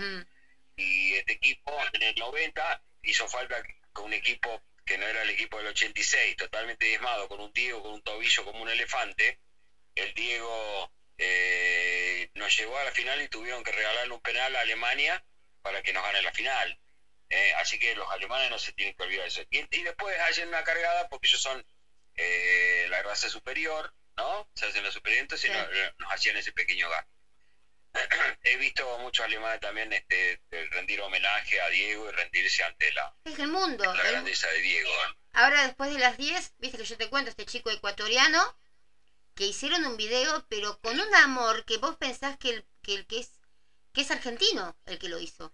Y este equipo en el 90 hizo falta con un equipo que no era el equipo del 86, totalmente diezmado, con un Diego con un tobillo como un elefante. El Diego eh, nos llegó a la final y tuvieron que regalarle un penal a Alemania para que nos gane la final. Eh, así que los alemanes no se tienen que olvidar de eso. Y, y después hacen una cargada porque ellos son eh, la raza superior, ¿no? Se hacen los superior, entonces Sí. nos, nos hacían ese pequeño gasto. He visto muchos alemanes también este, rendir homenaje a Diego y rendirse ante la, Es el mundo. la el- grandeza de Diego. Ahora, después de las 10, viste que yo te cuento, este chico ecuatoriano, que hicieron un video, pero con un amor que vos pensás que el que, el que es que es argentino el que lo hizo.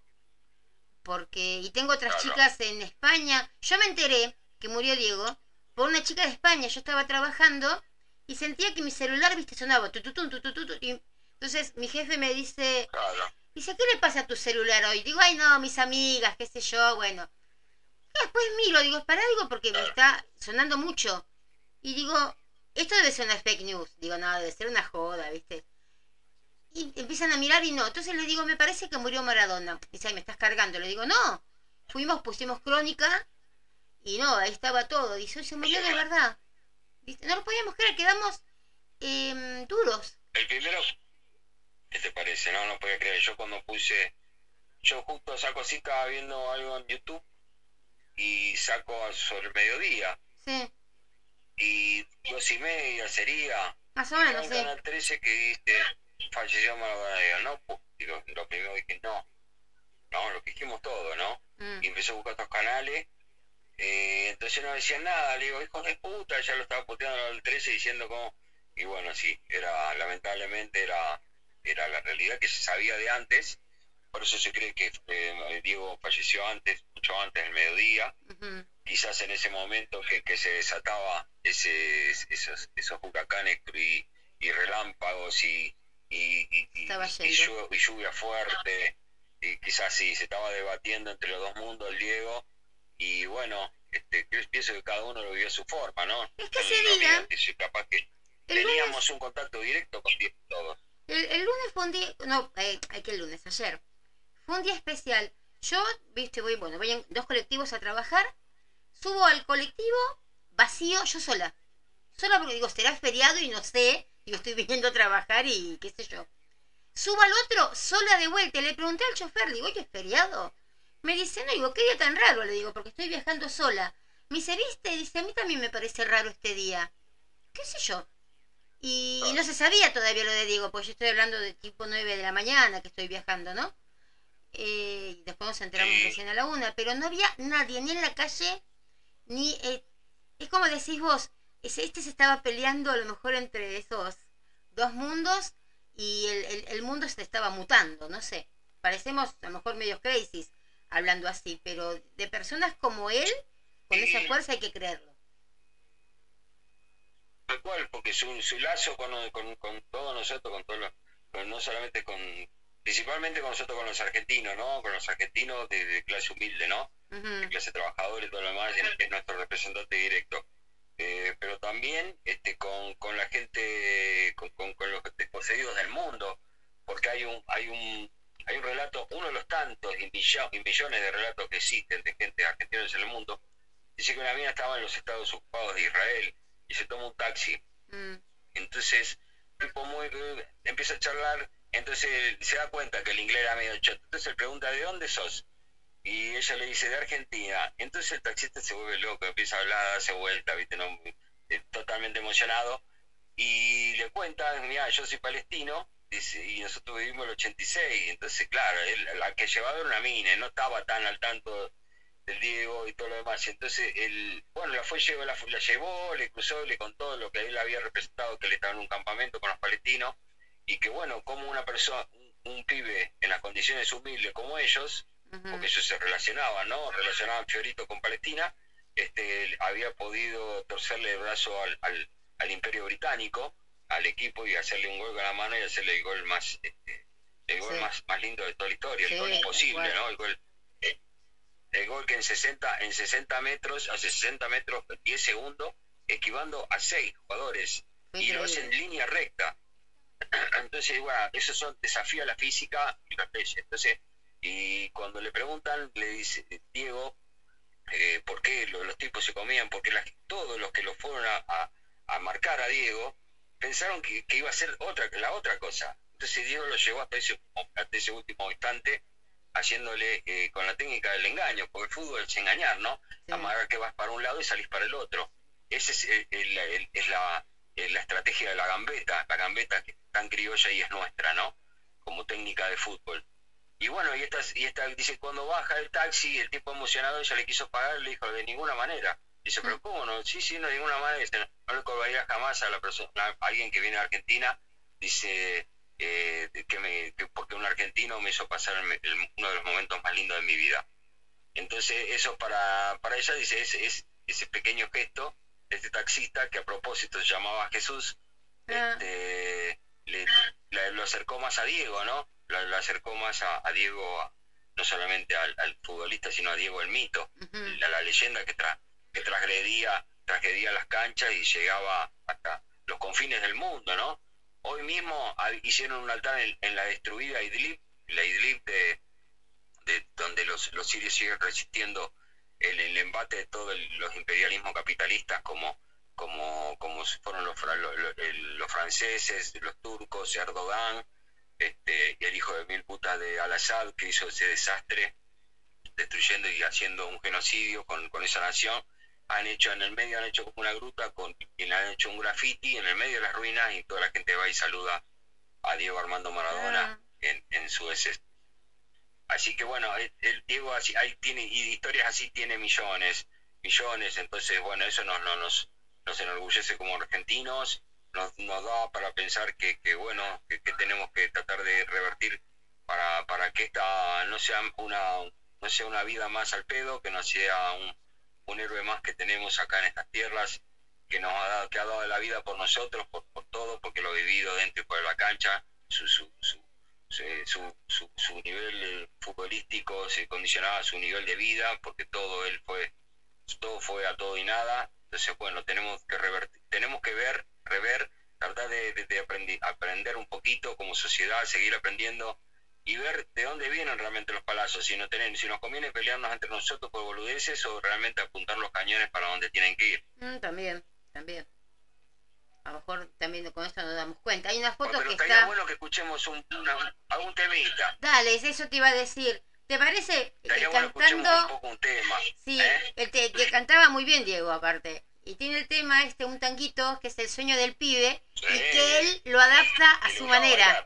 Porque, y tengo otras Claro. chicas en España. Yo me enteré que murió Diego por una chica de España. Yo estaba trabajando y sentía que mi celular, viste, sonaba. tu, tu, tu, tu, tu, tu, tu, y entonces mi jefe me dice, Claro. Dice, ¿qué le pasa a tu celular hoy? Digo, ay no, mis amigas, qué sé yo, bueno. Y después miro, digo, para digo, porque me está sonando mucho. Y digo, esto debe ser una fake news. Digo, no, debe ser una joda, ¿viste? Y empiezan a mirar y no. Entonces le digo, me parece que murió Maradona. Dice, ay, me estás cargando. Le digo, no. Fuimos, pusimos crónica y no, ahí estaba todo. Dice, se murió de verdad. ¿Viste? No lo podíamos creer, quedamos eh, duros. El primero, ¿qué te parece? No, no podía creer. Yo cuando puse, yo justo saco así, estaba viendo algo en YouTube y saco sobre el mediodía. Sí. Y dos y media sería. Más o menos, sí. sí. 13 que dice, falleció Maradona. No, pues, digo, lo primero dije, no. No, lo que dijimos todo, ¿no? Mm. Y empecé a buscar otros canales. Eh, entonces no decían nada. Le digo, hijo de puta, ya lo estaba puteando al 13 diciendo como... Y bueno, sí, era, lamentablemente era, era la realidad que se sabía de antes. Por eso se cree que eh, Diego falleció antes, mucho antes del mediodía. Quizás en ese momento que, que se desataba ese, esos, esos huracanes y, y relámpagos y, y, y- y- lluvia fuerte. Y quizás sí, se estaba debatiendo entre los dos mundos el Diego. Y bueno, este, yo pienso que cada uno lo vivió a su forma, ¿no? Es que mío, que soy capaz que teníamos un contacto directo con Diego todos. El, el lunes fue un día, no, eh, que el lunes, ayer. Fue un día especial. Yo, viste, voy, bueno, voy en dos colectivos a trabajar. Subo al colectivo vacío, yo sola. Sola porque digo, será feriado y no sé. Digo, estoy viniendo a trabajar y qué sé yo. Subo al otro, sola de vuelta. Le pregunté al chofer, digo, oye, ¿es feriado? Me dice, no, digo, qué día tan raro, le digo, porque estoy viajando sola. Me dice, ¿viste? Dice, a mí también me parece raro este día. ¿Qué sé yo? Y, y no se sabía todavía lo de Diego, porque yo estoy hablando de tipo 9 de la mañana que estoy viajando, ¿no? Eh, y después nos enteramos Sí. recién a la una, pero no había nadie, ni en la calle, ni... eh, es como decís vos, ese- este se estaba peleando a lo mejor entre esos dos mundos y el, el, el mundo se estaba mutando, no sé. Parecemos a lo mejor medios crazy hablando así, pero de personas como él, con esa fuerza hay que creerlo. Tal cual, porque su, su lazo con, con, con todos nosotros, con todos los, con- no solamente con, principalmente con nosotros, con los argentinos, ¿no? Con los argentinos de, de clase humilde, ¿no? De clase trabajadora y todo lo demás, es es nuestro representante directo. Eh, pero también este, con, con la gente, con, con, con los desposeídos del mundo, porque hay un, hay un, hay un relato, uno de los tantos y, millo- y millones de relatos que existen de gente argentina en el mundo, dice que una mina estaba en los estados ocupados de Israel y se toma un taxi mm, entonces, tipo muy, eh, empieza a charlar, entonces se da cuenta que el inglés era medio choto. Entonces él pregunta, ¿de dónde sos? Y ella le dice, de Argentina. Entonces el taxista se vuelve loco, empieza a hablar, hace vuelta, ¿viste? ¿no? Eh, totalmente emocionado. Y le cuenta, mira, yo soy palestino, dice, y nosotros vivimos el 86. Entonces, claro, él, la que llevaba era una mina, no estaba tan al tanto del Diego y todo lo demás. Entonces, él, bueno, la fue, llevó, la, la llevó, le cruzó, le contó lo que él había representado, que él estaba en un campamento con los palestinos, y que bueno, como una persona, un, un pibe en las condiciones humildes como ellos, porque ellos se relacionaban, ¿no? Relacionaban Fiorito con Palestina, este, había podido torcerle el brazo al, al, al imperio británico, al equipo, y hacerle un gol con la mano y hacerle el gol más, este, el gol Sí. más, más lindo de toda la historia, Sí, el gol imposible. ¿no? El gol, el gol que en 60, en 60 metros, hace 60 metros, 10 segundos, esquivando a 6 jugadores, y lo hace en línea recta. Entonces, bueno, esos son desafíos a la física y las leyes. Entonces, y cuando le preguntan, le dice Diego, eh, ¿por qué lo- los tipos se comían? Porque la- todos los que lo fueron a, a- a marcar a Diego pensaron que, que iba a ser otra la otra cosa. Entonces Diego lo llevó hasta ese, hasta ese último instante haciéndole eh, con la técnica del engaño, porque el fútbol es engañar, ¿no? Sí. Amagar que vas para un lado y salís para el otro. Esa es, el- el- el- es la, es la estrategia de la gambeta, la gambeta que es tan criolla y es nuestra, ¿no? Como técnica de fútbol. Y bueno, y esta, y esta dice, cuando baja el taxi, el tipo emocionado, ella le quiso pagar, le dijo, de ninguna manera. Dice, pero ¿cómo no? Sí, sí, no, de ninguna manera. Dice, no, no le cobraría jamás a la persona, a alguien que viene de Argentina, dice, eh, que me, que porque un argentino me hizo pasar el el- uno de los momentos más lindos de mi vida. Entonces, eso para, para ella, dice, es, es ese pequeño gesto de este taxista que a propósito se llamaba Jesús, Ah. este, le, le- lo acercó más a Diego, ¿no? Lo, lo acercó más a, a Diego, a- no solamente al, al futbolista, sino a Diego el mito, Ujú. la, la leyenda que, tra, que transgredía, transgredía las canchas y llegaba hasta, confines del mundo, ¿no? Hoy mismo hicieron un altar en, la destruida Idlib, la Idlib de, donde los, los sirios siguen resistiendo el, el embate de todos los imperialismos capitalistas como, como, como fueron los, los, franceses, los turcos, Erdogan, este, y el hijo de mil putas de Al-Assad que hizo ese desastre destruyendo y haciendo un genocidio con, con, esa nación, han hecho en el medio, han hecho como una gruta con, le han hecho un graffiti en el medio de las ruinas y toda la gente va y saluda a Diego Armando Maradona ah. en, en su ese Así que bueno, el, Diego así, ahí tiene, y historias así tiene millones, millones, entonces bueno, eso nos, nos, nos enorgullece como argentinos, nos, nos da para pensar que, que bueno, que, tenemos que tratar de revertir para, para que esta no sea una, no sea una vida más al pedo, que no sea un, un héroe más que tenemos acá en estas tierras, que nos ha dado, que ha dado la vida por nosotros, por, por todo, porque lo ha vivido dentro y fuera de la cancha, su, su, su su, su, su, nivel futbolístico se condicionaba a su nivel de vida, porque todo él fue, todo fue a todo y nada. Entonces, bueno, tenemos que revertir, tenemos que ver, rever, tratar de, de, aprender, un poquito como sociedad, seguir aprendiendo y ver de dónde vienen realmente los palazos, si, no tenemos, si nos conviene pelearnos entre nosotros por boludeces o realmente apuntar los cañones para donde tienen que ir. Mm, también, también a lo mejor también con esto nos damos cuenta. Hay una foto pero que está... bueno que escuchemos un, algún temita. Dale, eso te iba a decir. ¿Te parece que cantando... un poco un tema. Sí, ¿eh? el que cantaba muy bien Diego, aparte. Y tiene el tema este, un tanguito, que es el sueño del pibe, y que él lo adapta a su manera.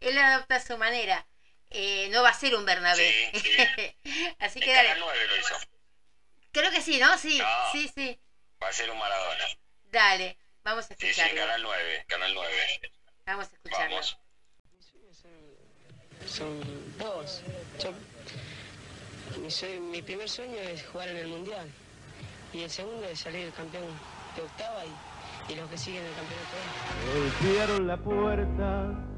Él lo adapta a su manera. Eh, no va a ser un Bernabé. Así que dale. lo hizo. Creo que sí, ¿no? Sí, sí, sí. Va a ser un Maradona. Dale. Vamos a escucharlo. Sí, sí, Canal 9, Canal 9. Vamos a escucharlo. Vamos. Son, dos. mi, mi, primer sueño es jugar en el Mundial. Y el segundo es salir campeón de octava y, y los que siguen el campeonato. Golpearon la puerta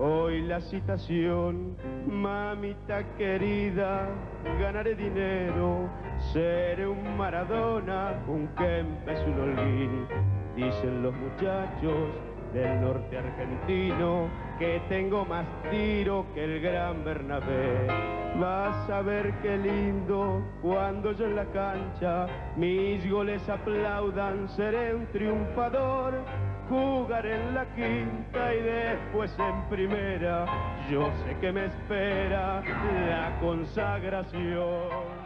hoy la citación, mamita querida, ganaré dinero, seré un Maradona, un Kempes, un Holguín Dicen los muchachos del norte argentino que tengo más tiro que el gran Bernabé. Vas a ver qué lindo cuando yo en la cancha mis goles aplaudan, seré un triunfador. Jugaré en la quinta y después en primera, yo sé que me espera la consagración.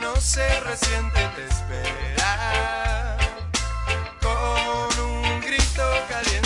No se resiente, te espera con un grito caliente.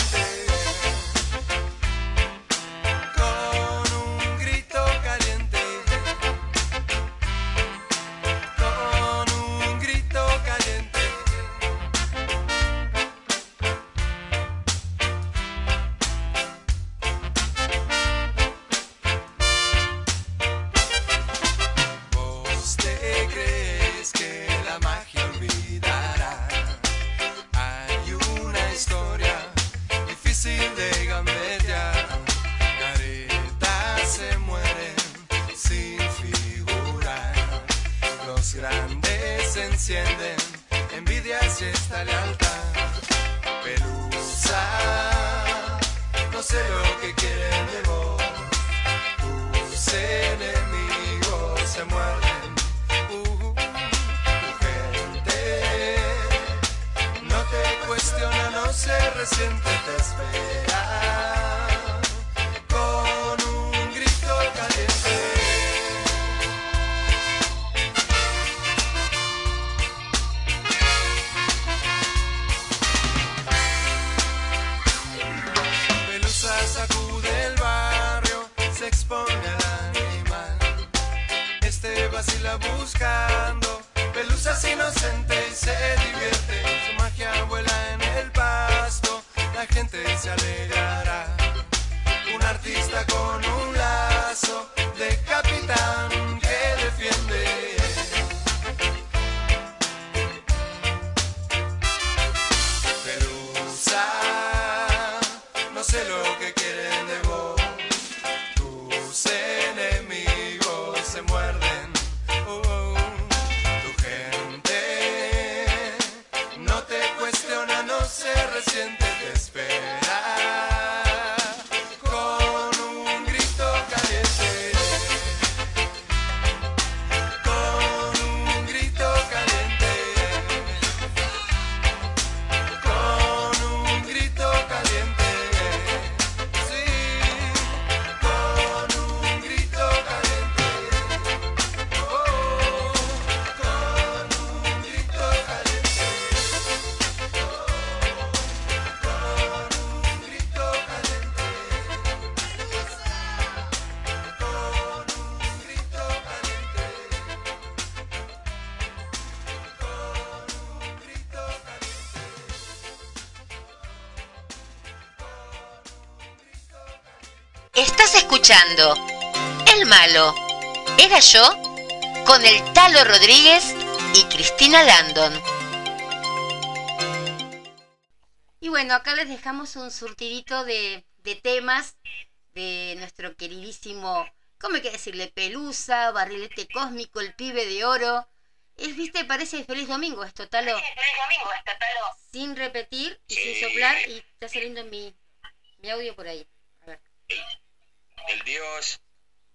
Escuchando El Malo. ¿Era yo? Con el Talo Rodríguez y Cristina Landon. Y bueno, acá les dejamos un surtidito de, de temas de nuestro queridísimo, ¿cómo hay que decirle? Pelusa, Barrilete Cósmico, El Pibe de Oro. Es, viste, parece Feliz Domingo esto, Talo. Sin repetir y sin Sí. soplar y está saliendo mi, mi audio por ahí. Dios,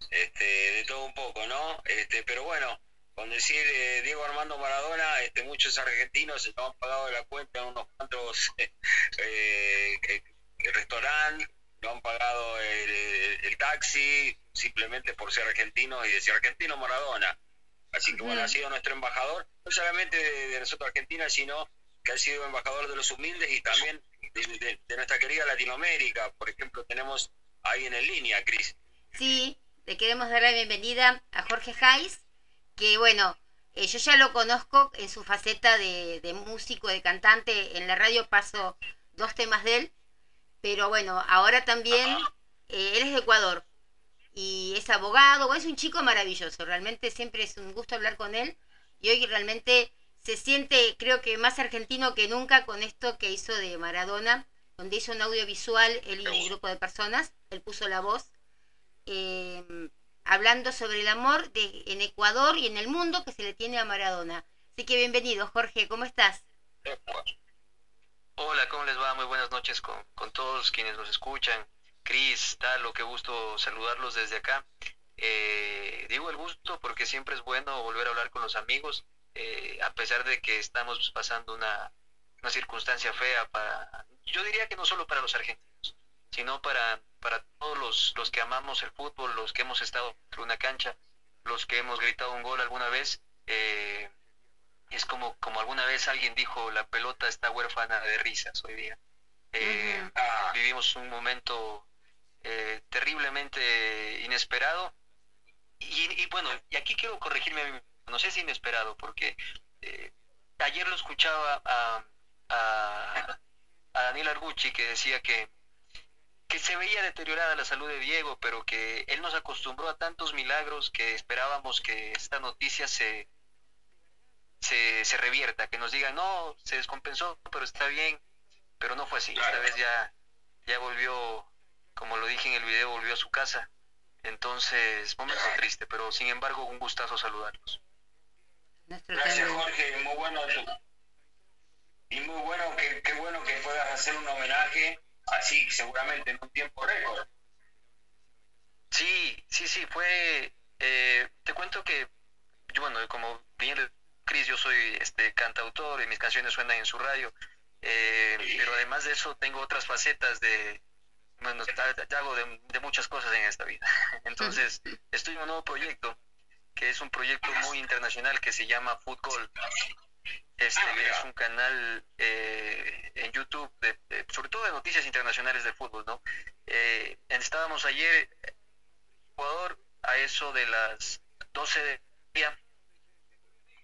este, de todo un poco, ¿no? Este, pero bueno, con decir eh, Diego Armando Maradona, este, muchos argentinos se nos han pagado la cuenta en unos cuantos eh, eh, restaurantes, no han pagado el, el- el taxi simplemente por ser argentinos y decir argentino Maradona. Así que bueno, ha sido nuestro embajador, no solamente de, de nosotros Argentina, sino que ha sido embajador de los humildes y también de, de- de nuestra querida Latinoamérica. Por ejemplo, tenemos alguien en línea, Cris. Sí, le queremos dar la bienvenida a Jorge Jais, que bueno, eh, yo ya lo conozco en su faceta de, de músico, de cantante. En la radio paso dos temas de él, pero bueno, ahora también eh, él es de Ecuador y es abogado, es un chico maravilloso. Realmente siempre es un gusto hablar con él y hoy realmente se siente, creo que más argentino que nunca con esto que hizo de Maradona, donde hizo un audiovisual él y un grupo de personas, él puso la voz. Eh, hablando sobre el amor de, en Ecuador y en el mundo que se le tiene a Maradona. Así que bienvenido, Jorge, ¿cómo estás? Hola, ¿cómo les va? Muy buenas noches con, con todos quienes nos escuchan. Cris, tal, lo que gusto saludarlos desde acá. Eh, digo el gusto porque siempre es bueno volver a hablar con los amigos, eh, a pesar de que estamos pasando una, una circunstancia fea para, yo diría que no solo para los argentinos, sino para, para todos los, los que amamos el fútbol, los que hemos estado en una cancha, los que hemos gritado un gol alguna vez. Eh, es como, como alguna vez alguien dijo, la pelota está huérfana de risas hoy día. Eh, vivimos un momento eh, terriblemente inesperado. Y, bueno, y aquí quiero corregirme, no sé si inesperado, porque eh, ayer lo escuchaba a, a, a Daniel Argucci que decía que, que se veía deteriorada la salud de Diego, pero que él nos acostumbró a tantos milagros que esperábamos que esta noticia se, se, se revierta, que nos digan, no, se descompensó, pero está bien, pero no fue así, esta vez ya, ya volvió, como lo dije en el video, volvió a su casa. Entonces, momento triste, pero sin embargo, un gustazo saludarlos. Gracias, Jorge, muy bueno. Y muy bueno, que, qué bueno que puedas hacer un homenaje así, seguramente en un tiempo récord. Sí, sí, sí, fue. Eh, te cuento que, yo, bueno, como bien Cris, yo soy este cantautor y mis canciones suenan en su radio, eh, pero además de eso tengo otras facetas de, bueno, hago de, muchas cosas en esta vida. Entonces, estoy en un nuevo proyecto, que es un proyecto muy internacional que se llama Fútbol. Este ah, es un canal eh, en YouTube, de, sobre todo de noticias internacionales del fútbol, ¿no? Eh, estábamos ayer, Ecuador, a eso de las 12 de día,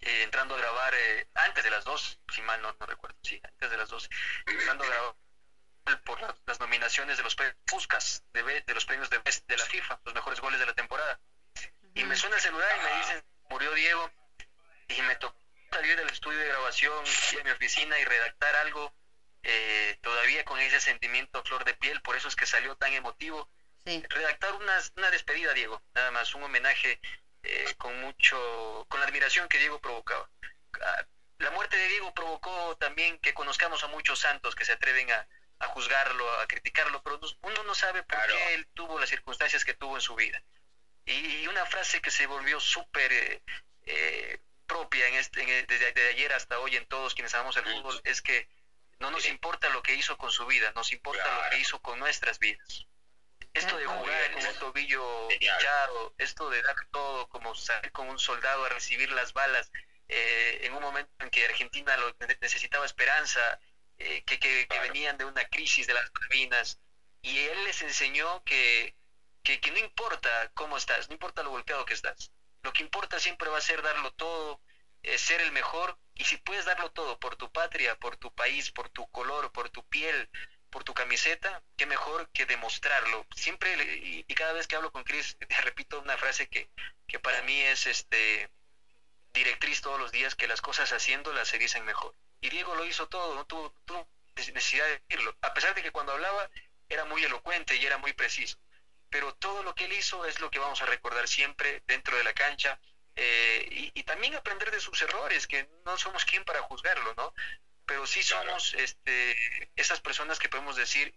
eh, entrando a grabar eh, antes de las dos, si mal no, recuerdo, sí, antes de las dos, entrando a grabar por las nominaciones de los premios de, de, los premios de, de la FIFA, los mejores goles de la temporada. Y me suena el celular y me dicen, murió Diego, y me tocó salir del estudio de grabación de mi oficina y redactar algo eh, todavía con ese sentimiento flor de piel, por eso es que salió tan emotivo. Redactar una, una despedida, Diego, nada más, un homenaje eh, con mucho, con la admiración que Diego provocaba. Ah, la muerte de Diego provocó también que conozcamos a muchos santos que se atreven a, juzgarlo, a criticarlo, pero uno no sabe por qué él tuvo las circunstancias que tuvo en su vida. Y, una frase que se volvió súper eh, eh, propia en este, desde, ayer hasta hoy en todos quienes amamos el fútbol es que no nos importa lo que hizo con su vida, nos importa lo que hizo con nuestras vidas. Esto de jugar con un tobillo hinchado, esto de dar todo, como salir con un soldado a recibir las balas, eh, en un momento en que Argentina lo, necesitaba esperanza, eh, que, que, venían de una crisis de las Malvinas, y él les enseñó que, que, no importa cómo estás, no importa lo golpeado que estás, lo que importa siempre va a ser darlo todo, eh, ser el mejor, y si puedes darlo todo por tu patria, por tu país, por tu color, por tu piel, por tu camiseta, qué mejor que demostrarlo. Siempre y, cada vez que hablo con Chris, te repito una frase que, que para mí es este directriz todos los días, que las cosas haciéndolas se dicen mejor. Y Diego lo hizo todo, no tuvo, necesidad de decirlo, a pesar de que cuando hablaba era muy elocuente y era muy preciso. Pero todo lo que él hizo es lo que vamos a recordar siempre dentro de la cancha, eh, y, y, también aprender de sus errores, que no somos quien para juzgarlo, ¿no? pero sí somos este, esas personas que podemos decir,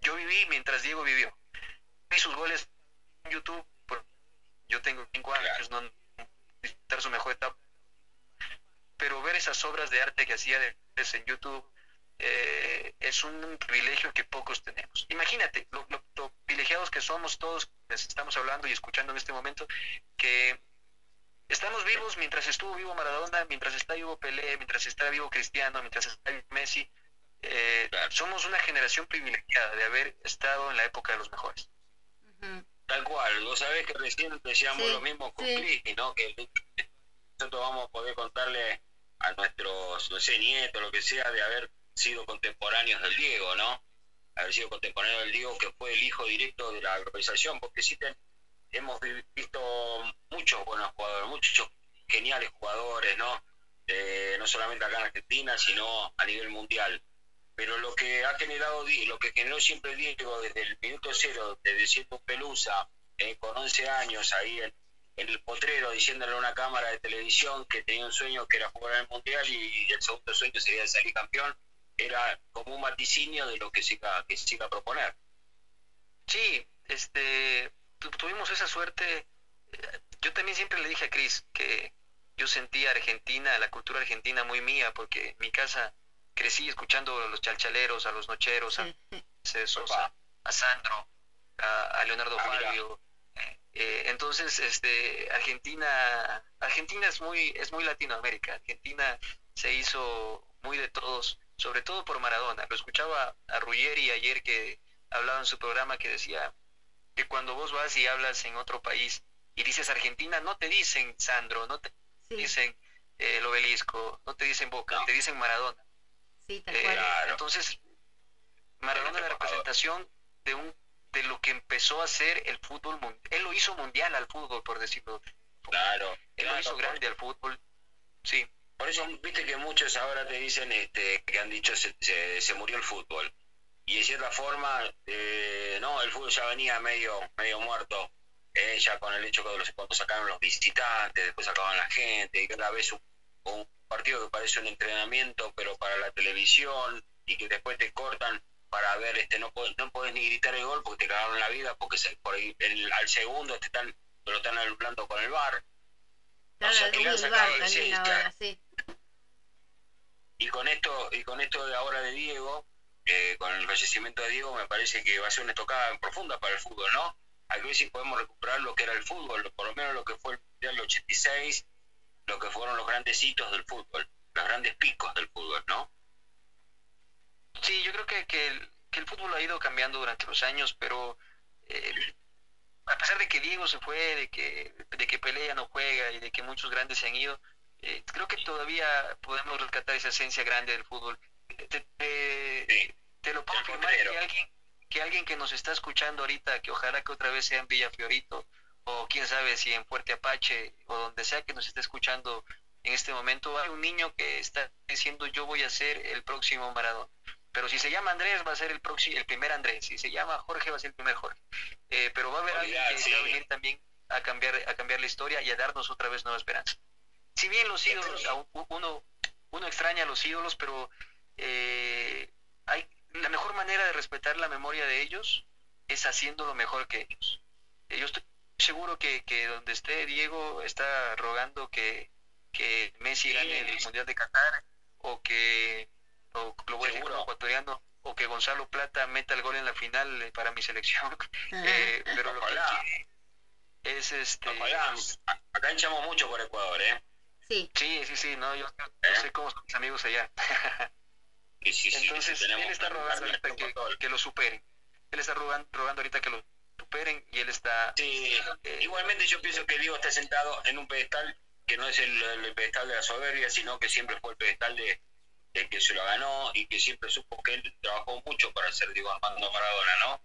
yo viví mientras Diego vivió. Vi sus goles en YouTube, yo tengo cinco años, no disfrutar su mejor etapa, pero ver esas obras de arte que hacía en YouTube eh, es un privilegio que pocos tenemos. Imagínate, lo, lo privilegiados que somos todos, estamos hablando y escuchando en este momento, que Estamos vivos mientras estuvo vivo Maradona, mientras está vivo Pelé, mientras está vivo Cristiano, mientras está vivo Messi. Eh, somos una generación privilegiada de haber estado en la época de los mejores. Tal cual, vos sabés que recién decíamos lo mismo con sí. ¿no? Que nosotros vamos a poder contarle a nuestros, no sé, nietos, lo que sea, de haber sido contemporáneos del Diego, ¿no? Haber sido contemporáneos del Diego, que fue el hijo directo de la globalización, porque sí hemos visto muchos buenos jugadores, muchos geniales jugadores, ¿no? Eh, no solamente acá en Argentina, sino a nivel mundial. Pero lo que ha generado, lo que generó siempre Diego desde el minuto cero, desde siendo Pelusa, eh, con 11 años ahí en, el potrero diciéndole a una cámara de televisión que tenía un sueño que era jugar en el Mundial y, el segundo sueño sería salir campeón, era como un vaticinio de lo que se iba, que se iba a proponer. Sí, este, tuvimos esa suerte. Yo también siempre le dije a Cris que yo sentía Argentina, la cultura argentina muy mía, porque en mi casa crecí escuchando a los chalchaleros, a los nocheros, a Sosa, a Sandro, a, Leonardo ah, Fabio. Eh, entonces, este, Argentina, Argentina es muy, es muy Latinoamérica. Argentina se hizo muy de todos, sobre todo por Maradona. Lo escuchaba a Ruggeri ayer que hablaba en su programa que decía que cuando vos vas y hablas en otro país y dices Argentina, no te dicen Sandro, no te dicen eh, el obelisco, no te dicen Boca, te dicen Maradona. Sí, eh, Entonces, Maradona es la representación de un de lo que empezó a ser el fútbol mundial. Él lo hizo mundial al fútbol, por decirlo. Claro. Él lo hizo grande al fútbol. Sí. Por eso, viste que muchos ahora te dicen este, que han dicho se, se, murió el fútbol. Y de cierta forma, eh, no, el fútbol ya venía medio, medio muerto. Eh, ya con el hecho que los, cuando sacaron los visitantes, después sacaban la gente, y cada vez un, un partido que parece un entrenamiento, pero para la televisión, y que después te cortan para ver, este no, no puedes ni gritar el gol porque te cagaron la vida, porque se, por ahí, al segundo te están, lo están hablando con el bar. Y con esto, y con esto de ahora de Diego, eh, con el fallecimiento de Diego, me parece que va a ser una estocada profunda para el fútbol, ¿no? Que ver si podemos recuperar lo que era el fútbol, por lo menos lo que fue el Mundial 86, lo que fueron los grandes hitos del fútbol, los grandes picos del fútbol, ¿no? Sí, yo creo que, que, el, fútbol ha ido cambiando durante los años, pero eh, a pesar de que Diego se fue, de que, de que Pelea no juega y de que muchos grandes se han ido, eh, creo que todavía podemos rescatar esa esencia grande del fútbol. Te, lo puedo afirmar que alguien, que alguien que nos está escuchando ahorita, que ojalá que otra vez sea en Villa Fiorito, o quién sabe si en Fuerte Apache, o donde sea que nos esté escuchando en este momento, hay un niño que está diciendo yo voy a ser el próximo Maradona. Pero si se llama Andrés, va a ser el próximo, el primer Andrés. Si se llama Jorge, va a ser el primer Jorge. Eh, pero va a haber alguien que va a venir también a cambiar, a cambiar la historia y a darnos otra vez nueva esperanza. Si bien los ídolos, uno, uno extraña a los ídolos, pero eh, hay, la mejor manera de respetar la memoria de ellos es haciendo lo mejor que ellos. Eh, yo estoy seguro que, que donde esté Diego está rogando que, que Messi gane el Mundial de Qatar o que o lo voy a decir como ecuatoriano, o que Gonzalo Plata meta el gol en la final eh, para mi selección. eh, pero lo que es este. Acá hinchamos mucho por Ecuador, ¿eh? Sí. Sí, sí, sí, no, yo, ¿Eh? sé cómo son mis amigos allá. Entonces, él está rogando ahorita que, que, lo superen. Él está rogando, rogando ahorita que lo superen y él está... Sí, eh, igualmente yo pienso que Diego está sentado en un pedestal que no es el, el pedestal de la soberbia, sino que siempre fue el pedestal de, el que se lo ganó y que siempre supo que él trabajó mucho para ser Diego Armando Maradona, ¿no?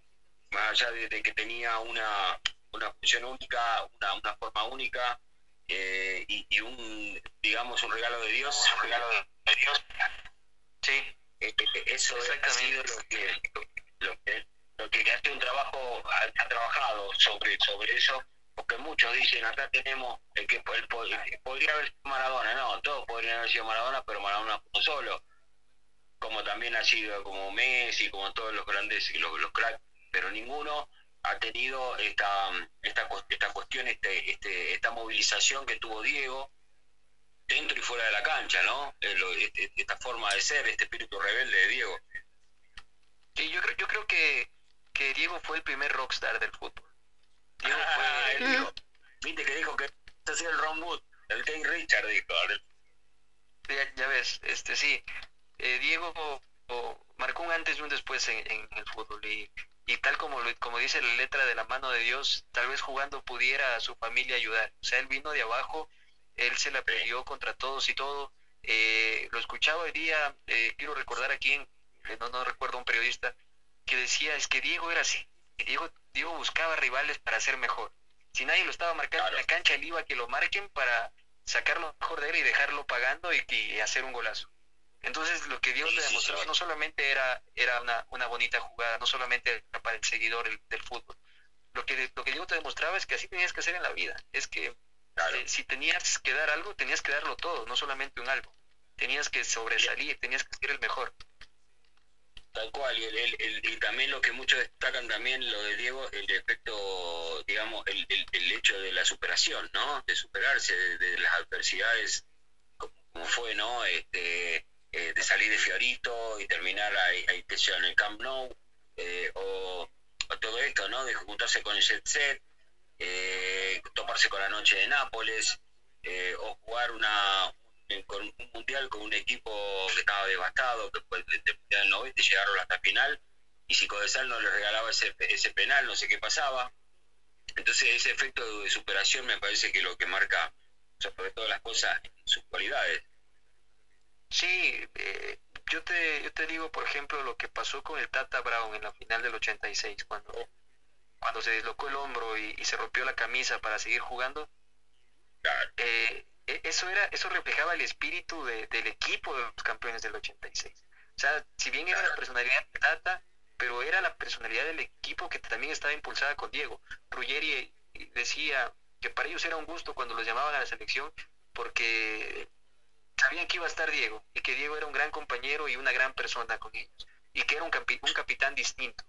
Más allá de, que tenía una, una función única, una, una forma única eh, y, un, digamos, un regalo de Dios. De Dios. Sí. Eh, eh, eso ha sido lo que, lo que, lo que hace un trabajo, ha, trabajado sobre, sobre eso porque muchos dicen acá tenemos el que podría haber sido Maradona, no, todos podrían haber sido Maradona, pero Maradona solo, como también ha sido como Messi, como todos los grandes y los, los cracks, pero ninguno ha tenido esta esta, esta cuestión, este, este, esta movilización que tuvo Diego dentro y fuera de la cancha, ¿no? Este, esta forma de ser, este espíritu rebelde de Diego. Sí, yo creo, yo creo que, que Diego fue el primer rockstar del fútbol Ah, viste que dijo que hacía el Ron Wood, el King Richard dijo. Ya, ves, este sí, eh, Diego marcó un antes y un después en, el fútbol y, y tal como, como dice la letra de la mano de Dios, tal vez jugando pudiera a su familia ayudar. O sea, él vino de abajo, él se la peleó contra todos y todo. Eh, lo escuchaba hoy día, eh, quiero recordar aquí, no, no recuerdo un periodista, que decía, es que Diego era así, Diego, Diego buscaba rivales para ser mejor. Si nadie lo estaba marcando en la cancha, él iba a que lo marquen para sacar lo mejor de él y dejarlo pagando y, hacer un golazo. Entonces lo que Dios le demostraba no solamente era, era una, bonita jugada, no solamente era para el seguidor del fútbol. lo que, lo que Diego te demostraba es que así tenías que hacer en la vida. Es que eh, si tenías que dar algo, tenías que darlo todo, no solamente un algo. Tenías que sobresalir, tenías que ser el mejor. Tal cual, y, el, y también lo que muchos destacan también, lo de Diego, el efecto, digamos, el, el hecho de la superación, ¿no? De superarse de, las adversidades, como, fue, ¿no? Este, eh, de salir de Fiorito y terminar ahí, ahí en el Camp Nou, eh, o, todo esto, ¿no? De juntarse con el Jet Set, eh, toparse con la noche de Nápoles, o jugar una, con un mundial con un equipo que estaba devastado, que después del mundial 90 llegaron hasta final, y si Codesal no le regalaba ese, ese penal, no sé qué pasaba. Entonces ese efecto de superación me parece que lo que marca sobre todas las cosas sus cualidades. Sí, eh, yo, te, yo te digo, por ejemplo, lo que pasó con el Tata Brown en la final del 86, cuando, cuando se deslocó el hombro y, se rompió la camisa para seguir jugando. Eh, e, eso era eso reflejaba el espíritu del equipo de los campeones del 86. O sea, si bien era la personalidad de Tata, pero era la personalidad del equipo que también estaba impulsada con Diego. Ruggeri decía que para ellos era un gusto cuando los llamaban a la selección porque sabían que iba a estar Diego y que Diego era un gran compañero y una gran persona con ellos y que era un, un capitán distinto.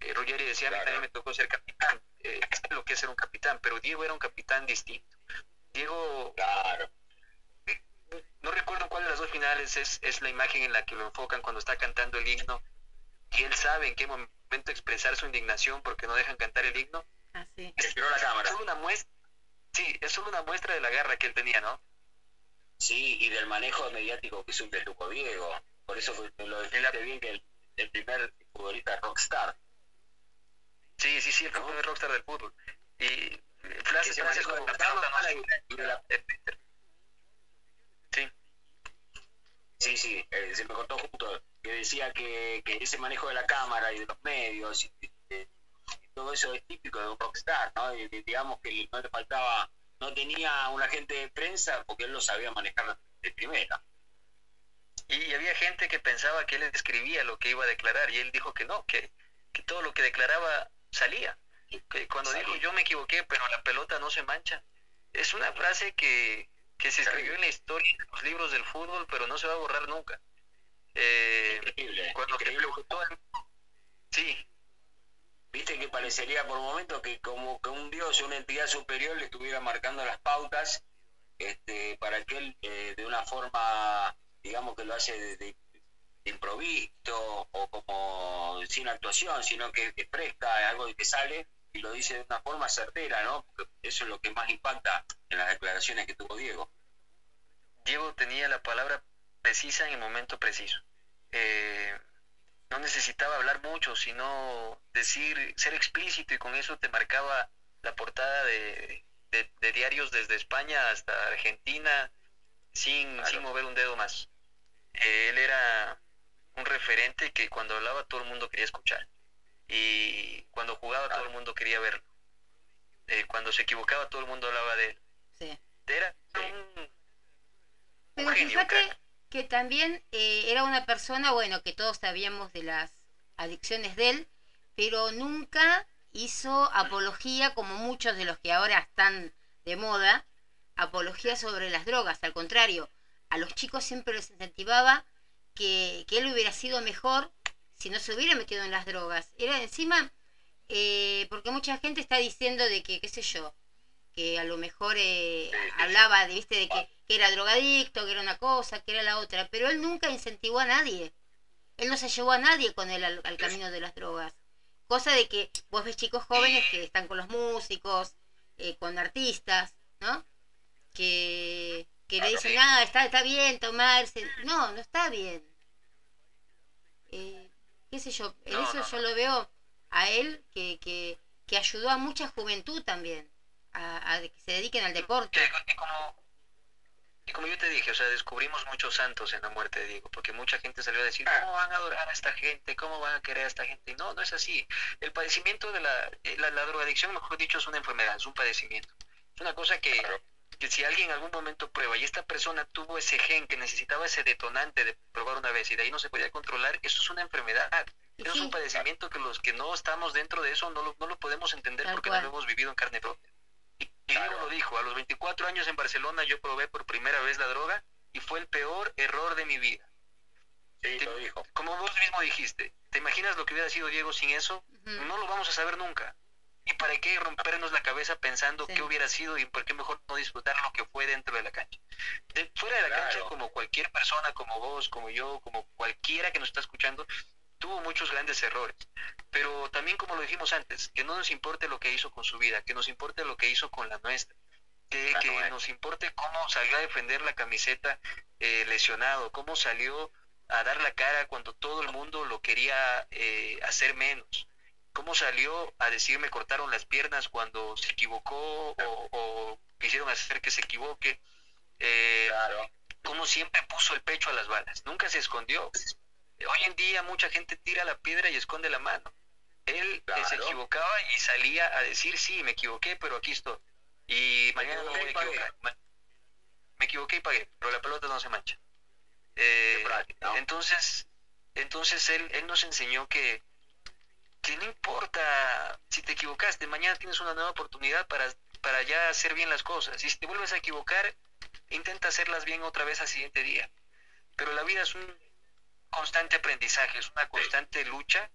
Eh, Ruggeri decía, a mí también me tocó ser capitán, eh, es lo que es ser un capitán, pero Diego era un capitán distinto. Diego, claro. no recuerdo cuál de las dos finales es, es la imagen en la que lo enfocan cuando está cantando el himno y él sabe en qué momento expresar su indignación porque no dejan cantar el himno. Así. Es, la cámara. Solo una muestra, sí, es solo una muestra de la garra que él tenía, ¿no? Sí, y del manejo mediático que es un Luco Diego. Por eso lo defendiste bien que el, primer futbolista rockstar. Sí, sí, sí, el primer rockstar del fútbol. Y frases, frases como la, Sí. Sí, sí, eh, se me contó justo que decía que, ese manejo de la cámara y de los medios y, todo eso es típico de un rockstar, ¿no? Y, digamos que no le faltaba, no tenía un agente de prensa porque él lo sabía manejar de primera. Y había gente que pensaba que él escribía lo que iba a declarar y él dijo que no, que, todo lo que declaraba salía. Que cuando dijo yo me equivoqué, pero la pelota no se mancha, es una frase que, que se escribió en la historia de los libros del fútbol, pero no se va a borrar nunca. Eh, increíble, cuando increíble. sí. Viste que parecería por un momento que como que un dios o una entidad superior le estuviera marcando las pautas este, para que él eh, de una forma, digamos que lo hace de, improviso o como sin actuación, sino que es fresca, es algo que sale y lo dice de una forma certera, ¿no? eso es lo que más impacta en las declaraciones que tuvo Diego. Diego tenía la palabra precisa en el momento preciso. Eh, no necesitaba hablar mucho, sino decir, ser explícito y con eso te marcaba la portada de, diarios desde España hasta Argentina sin, sin mover un dedo más. Él era un referente que cuando hablaba todo el mundo quería escuchar y cuando jugaba todo el mundo quería verlo. Eh, cuando se equivocaba todo el mundo hablaba de él. Sí. Era un, Pero fíjate, que también eh, era una persona, bueno, que todos sabíamos de las adicciones de él, pero nunca hizo apología como muchos de los que ahora están de moda, apología sobre las drogas, al contrario, a los chicos siempre les incentivaba que, él hubiera sido mejor si no se hubiera metido en las drogas. Era encima, eh, porque mucha gente está diciendo de que, qué sé yo, que a lo mejor eh, hablaba de, ¿viste? de que, era drogadicto, que era una cosa, que era la otra, pero él nunca incentivó a nadie. Él no se llevó a nadie con él al, camino de las drogas. Cosa de que vos ves chicos jóvenes que están con los músicos, eh, con artistas, ¿no? Que, que le dicen, ah, está, está bien tomarse. No, no está bien. Eh, qué sé yo, en eso yo lo veo a él que, que, que ayudó a mucha juventud también a, que se dediquen al deporte. Y como, y como yo te dije, o sea, descubrimos muchos santos en la muerte de Diego, porque mucha gente salió a decir, ¿cómo van a adorar a esta gente? ¿Cómo van a querer a esta gente? Y no, no es así. El padecimiento de la, eh, la, drogadicción, mejor dicho, es una enfermedad, es un padecimiento. Es una cosa que, que si alguien en algún momento prueba y esta persona tuvo ese gen que necesitaba ese detonante de probar una vez y de ahí no se podía controlar, eso es una enfermedad. Es un padecimiento que los que no estamos dentro de eso no lo, no lo podemos entender porque no lo hemos vivido en carne propia. Y, Diego lo dijo, a los 24 años en Barcelona yo probé por primera vez la droga y fue el peor error de mi vida. Sí, lo dijo. Como vos mismo dijiste, ¿te imaginas lo que hubiera sido Diego sin eso? No lo vamos a saber nunca. ¿Y para qué rompernos la cabeza pensando qué hubiera sido y por qué mejor no disfrutar lo que fue dentro de la cancha? De, fuera de la cancha, como cualquier persona, como vos, como yo, como cualquiera que nos está escuchando, tuvo muchos grandes errores. Pero también, como lo dijimos antes, que no nos importe lo que hizo con su vida, que nos importe lo que hizo con la nuestra. Que, que nos importe cómo salió a defender la camiseta eh, lesionado, cómo salió a dar la cara cuando todo el mundo lo quería eh, hacer menos cómo salió a decirme cortaron las piernas cuando se equivocó o, quisieron hacer que se equivoque. Eh, Cómo siempre puso el pecho a las balas, nunca se escondió. Hoy en día mucha gente tira la piedra y esconde la mano. Él se equivocaba y salía a decir, sí, me equivoqué, pero aquí estoy. Y mañana no me voy a equivocar. Me equivoqué y pagué, pero la pelota no se mancha. Eh, entonces, entonces él, él nos enseñó que, que no importa si te equivocaste, mañana tienes una nueva oportunidad para, para ya hacer bien las cosas. Y si te vuelves a equivocar, intenta hacerlas bien otra vez al siguiente día. Pero la vida es un constante aprendizaje, es una constante lucha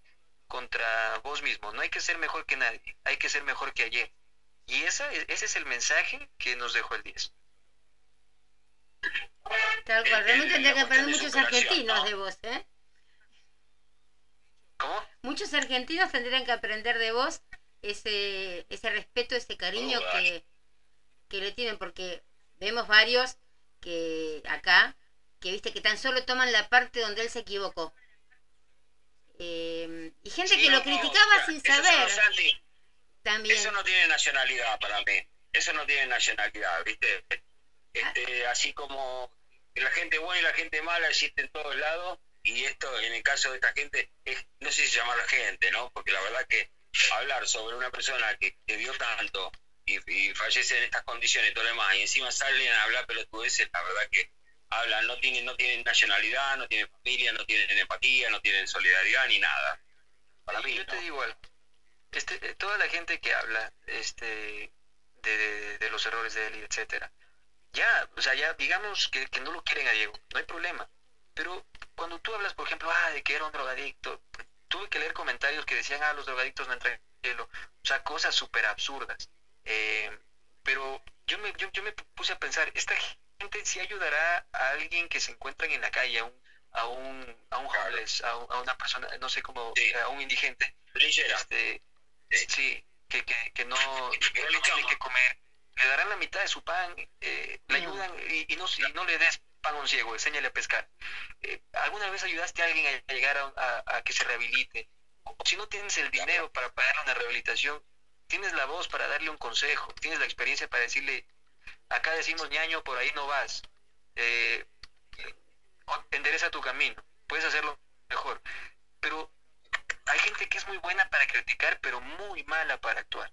contra vos mismo. No hay que ser mejor que nadie, hay que ser mejor que ayer. Y esa, ese es el mensaje que nos dejó el 10. Tal cual, realmente tendría que aprender muchos argentinos de vos, ¿eh? Muchos argentinos tendrían que aprender de vos ese, ese respeto, ese cariño que, le tienen, porque vemos varios que acá, que viste que tan solo toman la parte donde él se equivocó. Em, y gente que lo criticaba sin saber. también. Eso no tiene nacionalidad para mí. Eso no tiene nacionalidad, ¿viste? Este, así como la gente buena y la gente mala existe en todos lados, y esto en el caso de esta gente, es, no sé si llamarla gente, ¿no? Porque la verdad que hablar sobre una persona que, vio tanto y, fallece en estas condiciones y todo lo demás, y encima salen a hablar pelotudeces, la verdad que hablan, no tienen, no tienen nacionalidad, no tienen familia, no tienen empatía, no tienen solidaridad ni nada. Para mí, yo te digo algo. Este, eh, toda la gente que habla este, de, de, los errores de él, etcétera, ya, o sea, ya digamos que, que no lo quieren a Diego, no hay problema. Pero cuando tú hablas, por ejemplo, ah, de que era un drogadicto, tuve que leer comentarios que decían, ah, los drogadictos no entran en el cielo. O sea, cosas súper absurdas. Eh, pero yo me, yo, me puse a pensar, esta gente sí ayudará a alguien que se encuentra en la calle, a un, a un, a un homeless, a, una persona, no sé cómo, a un indigente. Este, sí, que, que, que no, tiene que comer. Le darán la mitad de su pan, eh, le ayudan y, no, y no le des pan un ciego, enséñale a pescar. Eh, ¿Alguna vez ayudaste a alguien a llegar a, que se rehabilite? O si no tienes el dinero para pagar una rehabilitación, tienes la voz para darle un consejo, tienes la experiencia para decirle, acá decimos ñaño, por ahí no vas, eh, endereza tu camino, puedes hacerlo mejor. Pero hay gente que es muy buena para criticar, pero muy mala para actuar.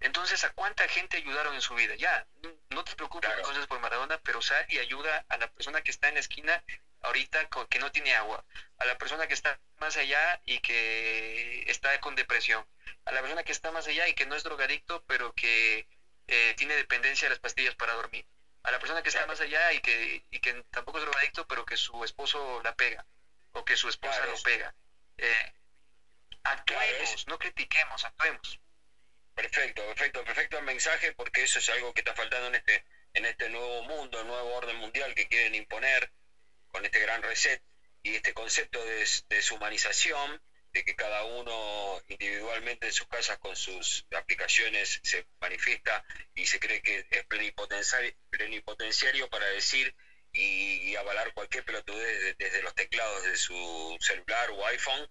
Entonces, ¿a cuánta gente ayudaron en su vida? Ya, no te preocupes cosas por Maradona, pero sal y ayuda a la persona que está en la esquina ahorita que no tiene agua, a la persona que está más allá y que está con depresión, a la persona que está más allá y que no es drogadicto, pero que eh, tiene dependencia de las pastillas para dormir, a la persona que está más allá y que, y que tampoco es drogadicto, pero que su esposo la pega, o que su esposa lo pega. Eh, actuemos, no critiquemos, actuemos. Perfecto, perfecto, perfecto el mensaje porque eso es algo que está faltando en este, en este nuevo mundo, nuevo orden mundial que quieren imponer con este gran reset y este concepto de deshumanización, de que cada uno individualmente en sus casas con sus aplicaciones se manifiesta y se cree que es plenipotenciario para decir y, avalar cualquier pelotudez desde los teclados de su celular o iPhone.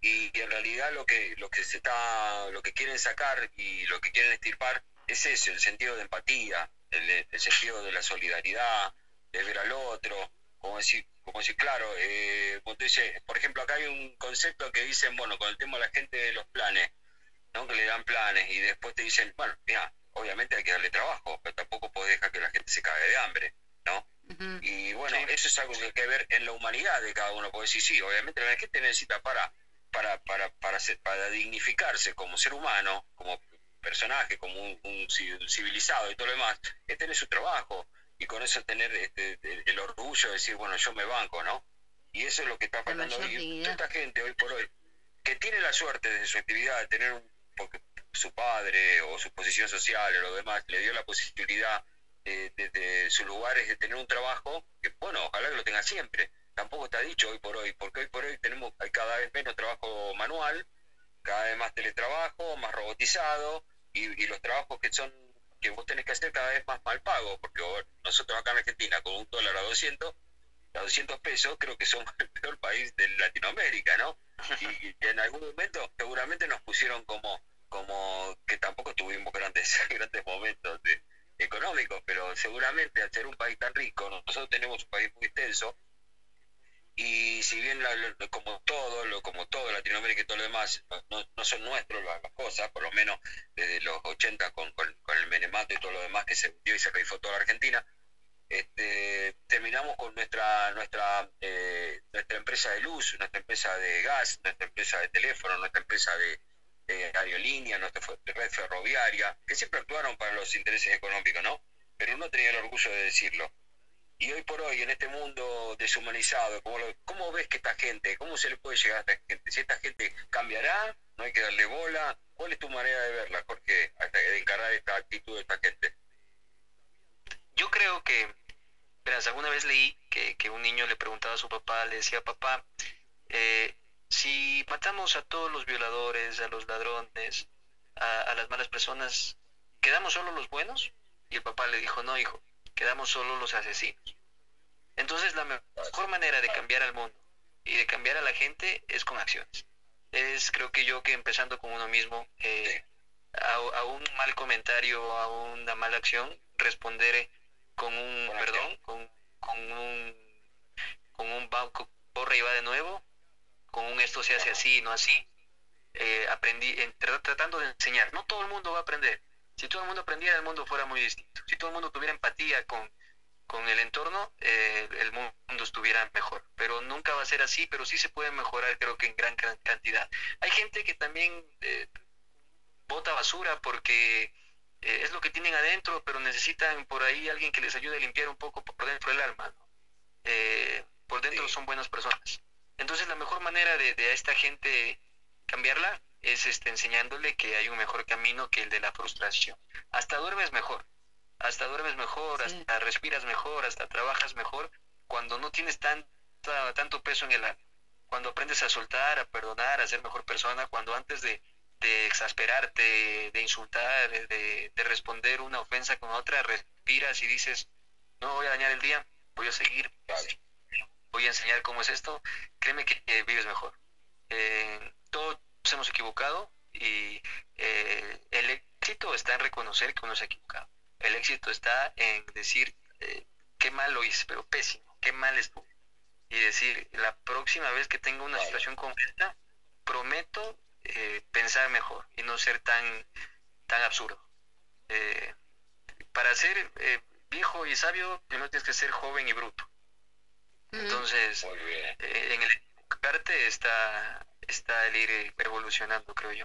Y, en realidad lo que lo que se está lo que quieren sacar y lo que quieren estirpar es eso el sentido de empatía el, sentido de la solidaridad de ver al otro como decir como decir claro eh, como por ejemplo acá hay un concepto que dicen bueno con el tema de la gente de los planes ¿no? que le dan planes y después te dicen bueno mira obviamente hay que darle trabajo pero tampoco puedes dejar que la gente se cague de hambre no y bueno eso es algo que hay que ver en la humanidad de cada uno puede decir sí obviamente la gente necesita para para, para, para, para dignificarse como ser humano, como personaje, como un, civilizado y todo lo demás, es tener su trabajo y con eso tener este, el orgullo de decir, bueno, yo me banco, ¿no? Y eso es lo que está faltando hoy. Esta gente hoy por hoy, que tiene la suerte de su actividad de tener un, porque su padre o su posición social o lo demás le dio la posibilidad desde de, sus lugares de tener un trabajo, que bueno, ojalá que lo tenga siempre. Tampoco está dicho hoy por hoy, porque hoy por hoy tenemos hay cada vez menos trabajo manual, cada vez más teletrabajo, más robotizado, y, los trabajos que son que vos tenés que hacer cada vez más mal pago, porque nosotros acá en Argentina con un dólar a 200, a 200 pesos, creo que somos el peor país de Latinoamérica, ¿no? Y, en algún momento seguramente nos pusieron como, como que tampoco tuvimos grandes, grandes momentos de, económicos, pero seguramente al ser un país tan rico, nosotros tenemos un país muy extenso, y si bien como todo lo como todo Latinoamérica y todo lo demás no, son nuestros las, cosas por lo menos desde los 80 con, con, el menemato y todo lo demás que se dio y se rifó toda la Argentina este, terminamos con nuestra nuestra eh, nuestra empresa de luz nuestra empresa de gas nuestra empresa de teléfono nuestra empresa de, aerolínea nuestra red ferroviaria que siempre actuaron para los intereses económicos no pero no tenía el orgullo de decirlo y hoy por hoy, en este mundo deshumanizado, ¿cómo, ves que esta gente, cómo se le puede llegar a esta gente? Si esta gente cambiará, no hay que darle bola. ¿Cuál es tu manera de verla, Jorge, de encarar esta actitud de esta gente? Yo creo que, verás, alguna vez leí que, que un niño le preguntaba a su papá, le decía, papá, eh, si matamos a todos los violadores, a los ladrones, a, a las malas personas, ¿quedamos solo los buenos? Y el papá le dijo, no, hijo, quedamos solo los asesinos. Entonces la mejor manera de cambiar al mundo y de cambiar a la gente es con acciones. Es creo que yo que empezando con uno mismo, eh, a, un mal comentario, a una mala acción, responder con un perdón, con, con, un con un borra y va de nuevo, con un esto se hace así y no así. Eh, aprendí tratando de enseñar. No todo el mundo va a aprender, si todo el mundo aprendiera, el mundo fuera muy distinto. Si todo el mundo tuviera empatía con, con el entorno, eh, el mundo estuviera mejor. Pero nunca va a ser así, pero sí se puede mejorar, creo que en gran cantidad. Hay gente que también eh, bota basura porque eh, es lo que tienen adentro, pero necesitan por ahí alguien que les ayude a limpiar un poco por dentro el alma. por dentro son buenas personas. Entonces la mejor manera de, de a esta gente cambiarla es este, enseñándole que hay un mejor camino que el de la frustración. Hasta duermes mejor, hasta duermes mejor, hasta respiras mejor, hasta trabajas mejor, cuando no tienes tanta, tanto peso en el alma. Cuando aprendes a soltar, a perdonar, a ser mejor persona, cuando antes de, de exasperarte, de insultar, de, de, responder una ofensa con otra, respiras y dices, no voy a dañar el día, voy a seguir, voy a enseñar cómo es esto, créeme que vives mejor. Eh, todo hemos equivocado y eh, el éxito está en reconocer que uno se ha equivocado. El éxito está en decir eh, qué mal lo hice, pero pésimo, qué mal estuve. Y decir, la próxima vez que tenga una situación concreta, prometo eh, pensar mejor y no ser tan, tan absurdo. para ser viejo y sabio, primero tienes que ser joven y bruto. Entonces, en el parte está está el ir evolucionando, creo yo.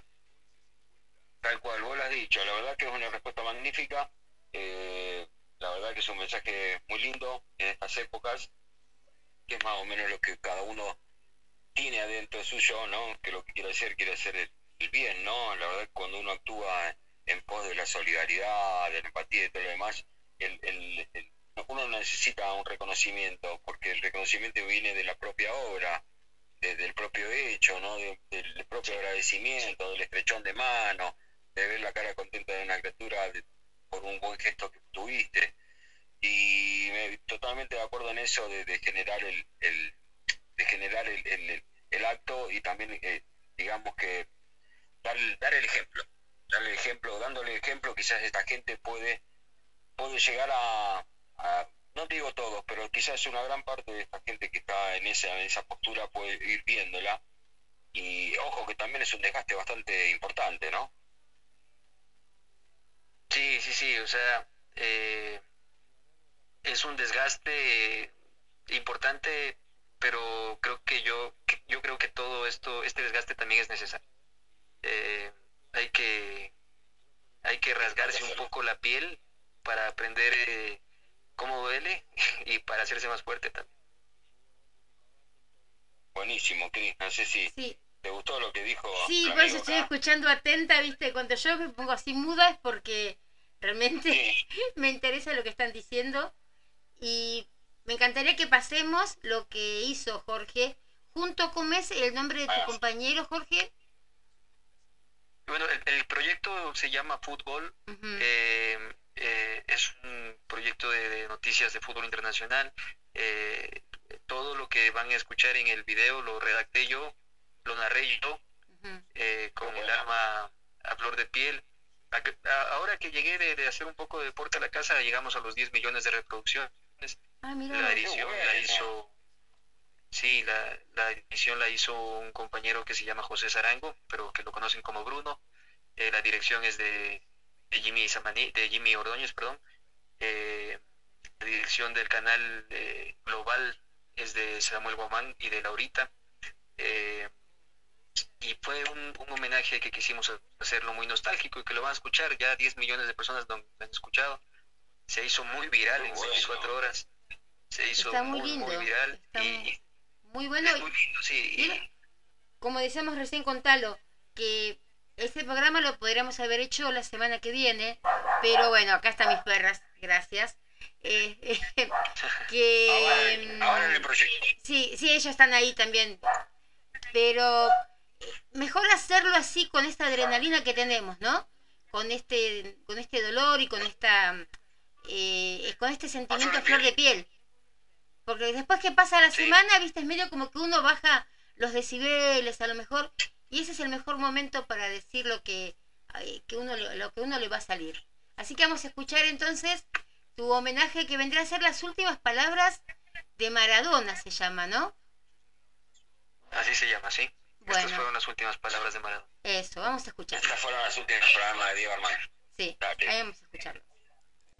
Tal cual, vos lo has dicho, la verdad que es una respuesta magnífica, eh, la verdad que es un mensaje muy lindo en estas épocas, que es más o menos lo que cada uno tiene adentro suyo, ¿no? Que lo que quiere hacer, quiere hacer el, bien, ¿no? La verdad que cuando uno actúa en pos de la solidaridad, de la empatía y todo lo demás, el, el, uno necesita un reconocimiento, porque el reconocimiento viene de la propia obra, del propio hecho, ¿no? del propio agradecimiento, del estrechón de mano, de ver la cara contenta de una criatura por un buen gesto que tuviste. Y me, totalmente de acuerdo en eso de, generar el, de generar el, el, acto y también eh, digamos que dar, el ejemplo dar el ejemplo dándole el ejemplo quizás esta gente puede puede llegar a no digo todos, pero quizás una gran parte de esta gente que está en esa, en esa postura puede ir viéndola. Y ojo que también es un desgaste bastante importante, ¿no? Sí, sí, sí, o sea, eh, es un desgaste importante pero creo que yo, yo creo que todo esto, este desgaste también es necesario. Eh, hay que hay que rasgarse un poco la piel para aprender eh, cómo duele y para hacerse más fuerte también. Buenísimo, Cris. No sé si te gustó lo que dijo. Sí, por eso estoy escuchando atenta, viste, cuando yo me pongo así muda es porque realmente me interesa lo que están diciendo y me encantaría que pasemos lo que hizo Jorge junto con ese, el nombre de tu compañero, Jorge. Bueno, el, proyecto se llama Fútbol. Eh, eh, es un proyecto de, noticias de fútbol internacional. Eh, todo lo que van a escuchar en el video lo redacté yo, lo narré yo, con el alma a flor de piel. ahora que llegué de, hacer un poco de deporte a la casa, llegamos a los 10 millones de reproducciones. Ah, la edición la hizo, sí, la, la, edición la hizo un compañero que se llama José Zarango, pero que lo conocen como Bruno. Eh, la dirección es de, de Jimmy de Jimmy Ordóñez, perdón. Eh, la dirección del canal eh, global es de Samuel Guamán y de Laurita. y fue un, un, homenaje que quisimos hacerlo muy nostálgico y que lo van a escuchar. Ya 10 millones de personas lo han escuchado. Se hizo muy viral en 24 horas se hizo Está muy, lindo. muy viral y muy bueno. muy lindo, sí. como decíamos recién con Talo, que este programa lo podríamos haber hecho la semana que viene, pero bueno, acá están mis perras, gracias. Eh, que ahora, en el proyecto. Sí, sí, ellos están ahí también. Pero mejor hacerlo así con esta adrenalina que tenemos, ¿no? Con este, con este dolor y con esta, eh, con este sentimiento flor de piel. Porque después que pasa la semana, viste, es medio como que uno baja los decibeles a lo mejor, y ese es el mejor momento para decir lo que, que uno, lo que uno le va a salir. Así que vamos a escuchar entonces tu homenaje que vendría a ser las últimas palabras de Maradona, se llama, ¿no? Así se llama, sí. Estas fueron las últimas palabras de Maradona. Eso, vamos a escuchar. Estas fueron las últimas palabras de Diego Armando. Sí, ahí vamos a escucharlo.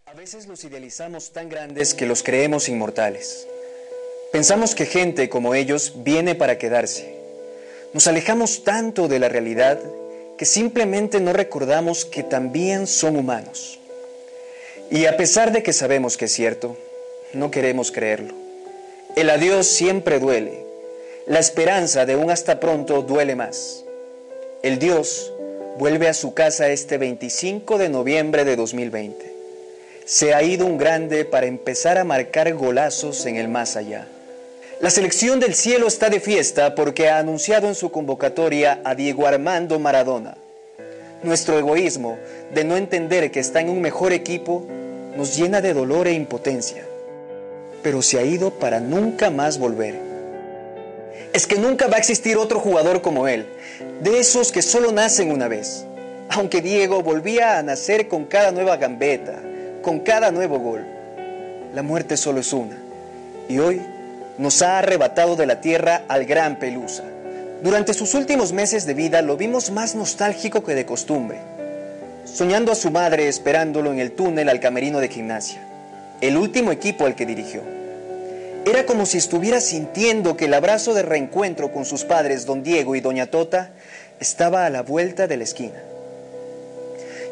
A veces los idealizamos tan grandes que los creemos inmortales. Pensamos que gente como ellos viene para quedarse. Nos alejamos tanto de la realidad que simplemente no recordamos que también son humanos. Y a pesar de que sabemos que es cierto, no queremos creerlo. El adiós siempre duele. La esperanza de un hasta pronto duele más. El Dios vuelve a su casa este 25 de noviembre de 2020 se ha ido un grande para empezar a marcar golazos en el más allá. La selección del cielo está de fiesta porque ha anunciado en su convocatoria a Diego Armando Maradona. Nuestro egoísmo de no entender que está en un mejor equipo nos llena de dolor e impotencia, pero se ha ido para nunca más volver. Es que nunca va a existir otro jugador como él, de esos que solo nacen una vez, aunque Diego volvía a nacer con cada nueva gambeta, con cada nuevo gol. La muerte solo es una. Y hoy nos ha arrebatado de la tierra al gran Pelusa. Durante sus últimos meses de vida lo vimos más nostálgico que de costumbre, soñando a su madre esperándolo en el túnel al camerino de gimnasia, el último equipo al que dirigió. Era como si estuviera sintiendo que el abrazo de reencuentro con sus padres, don Diego y doña Tota, estaba a la vuelta de la esquina.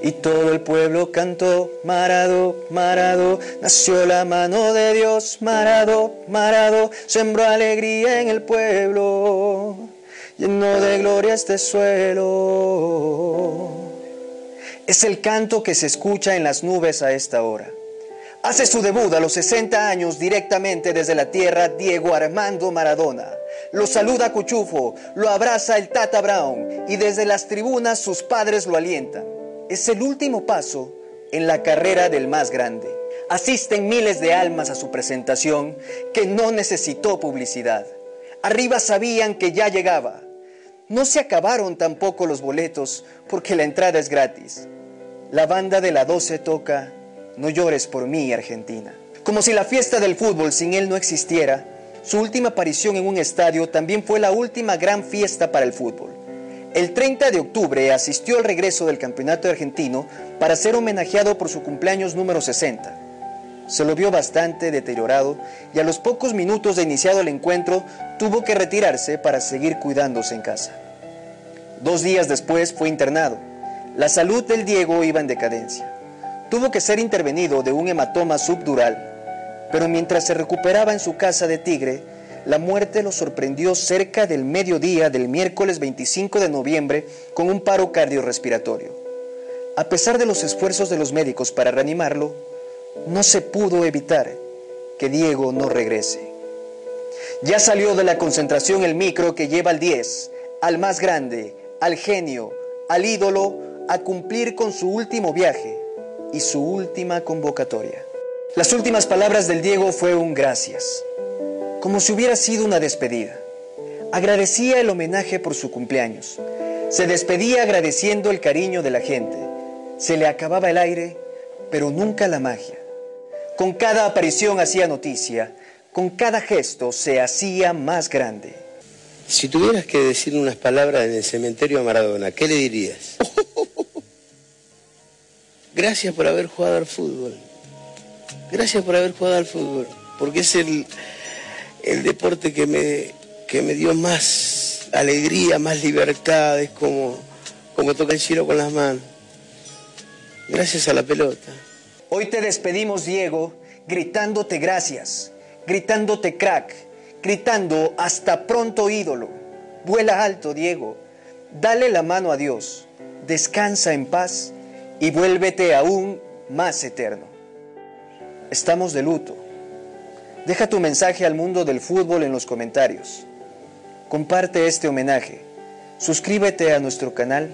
Y todo el pueblo cantó, Marado, Marado, nació la mano de Dios, Marado, Marado, sembró alegría en el pueblo, llenó de gloria este suelo. Es el canto que se escucha en las nubes a esta hora. Hace su debut a los 60 años directamente desde la tierra Diego Armando Maradona. Lo saluda Cuchufo, lo abraza el Tata Brown y desde las tribunas sus padres lo alientan es el último paso en la carrera del más grande. Asisten miles de almas a su presentación que no necesitó publicidad. Arriba sabían que ya llegaba. No se acabaron tampoco los boletos porque la entrada es gratis. La banda de la 12 toca No llores por mí, Argentina. Como si la fiesta del fútbol sin él no existiera, su última aparición en un estadio también fue la última gran fiesta para el fútbol. El 30 de octubre asistió al regreso del campeonato argentino para ser homenajeado por su cumpleaños número 60. Se lo vio bastante deteriorado y a los pocos minutos de iniciado el encuentro tuvo que retirarse para seguir cuidándose en casa. Dos días después fue internado. La salud del Diego iba en decadencia. Tuvo que ser intervenido de un hematoma subdural, pero mientras se recuperaba en su casa de Tigre, la muerte lo sorprendió cerca del mediodía del miércoles 25 de noviembre con un paro cardiorrespiratorio. A pesar de los esfuerzos de los médicos para reanimarlo, no se pudo evitar que Diego no regrese. Ya salió de la concentración el micro que lleva al 10, al más grande, al genio, al ídolo, a cumplir con su último viaje y su última convocatoria. Las últimas palabras del Diego fue un gracias, como si hubiera sido una despedida. Agradecía el homenaje por su cumpleaños. Se despedía agradeciendo el cariño de la gente. Se le acababa el aire, pero nunca la magia. Con cada aparición hacía noticia, con cada gesto se hacía más grande. Si tuvieras que decir unas palabras en el cementerio a Maradona, ¿qué le dirías? Gracias por haber jugado al fútbol. Gracias por haber jugado al fútbol. Porque es el, el deporte que me, que me dio más alegría, más libertad. Es como, como tocar el cielo con las manos. Gracias a la pelota. Hoy te despedimos, Diego, gritándote gracias, gritándote crack, gritando hasta pronto ídolo. Vuela alto, Diego. Dale la mano a Dios. Descansa en paz y vuélvete aún más eterno. Estamos de luto. Deja tu mensaje al mundo del fútbol en los comentarios. Comparte este homenaje. Suscríbete a nuestro canal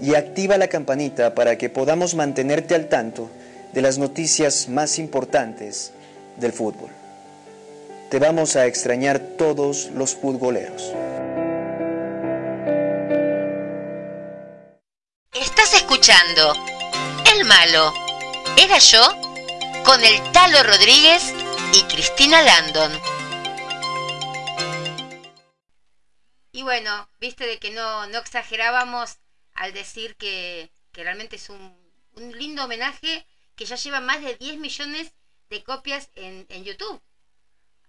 y activa la campanita para que podamos mantenerte al tanto de las noticias más importantes del fútbol. Te vamos a extrañar todos los futboleros. Estás escuchando El Malo. ¿Era yo? Con el Talo Rodríguez y Cristina Landon. Y bueno, viste de que no, no exagerábamos al decir que, que realmente es un, un lindo homenaje que ya lleva más de 10 millones de copias en, en YouTube.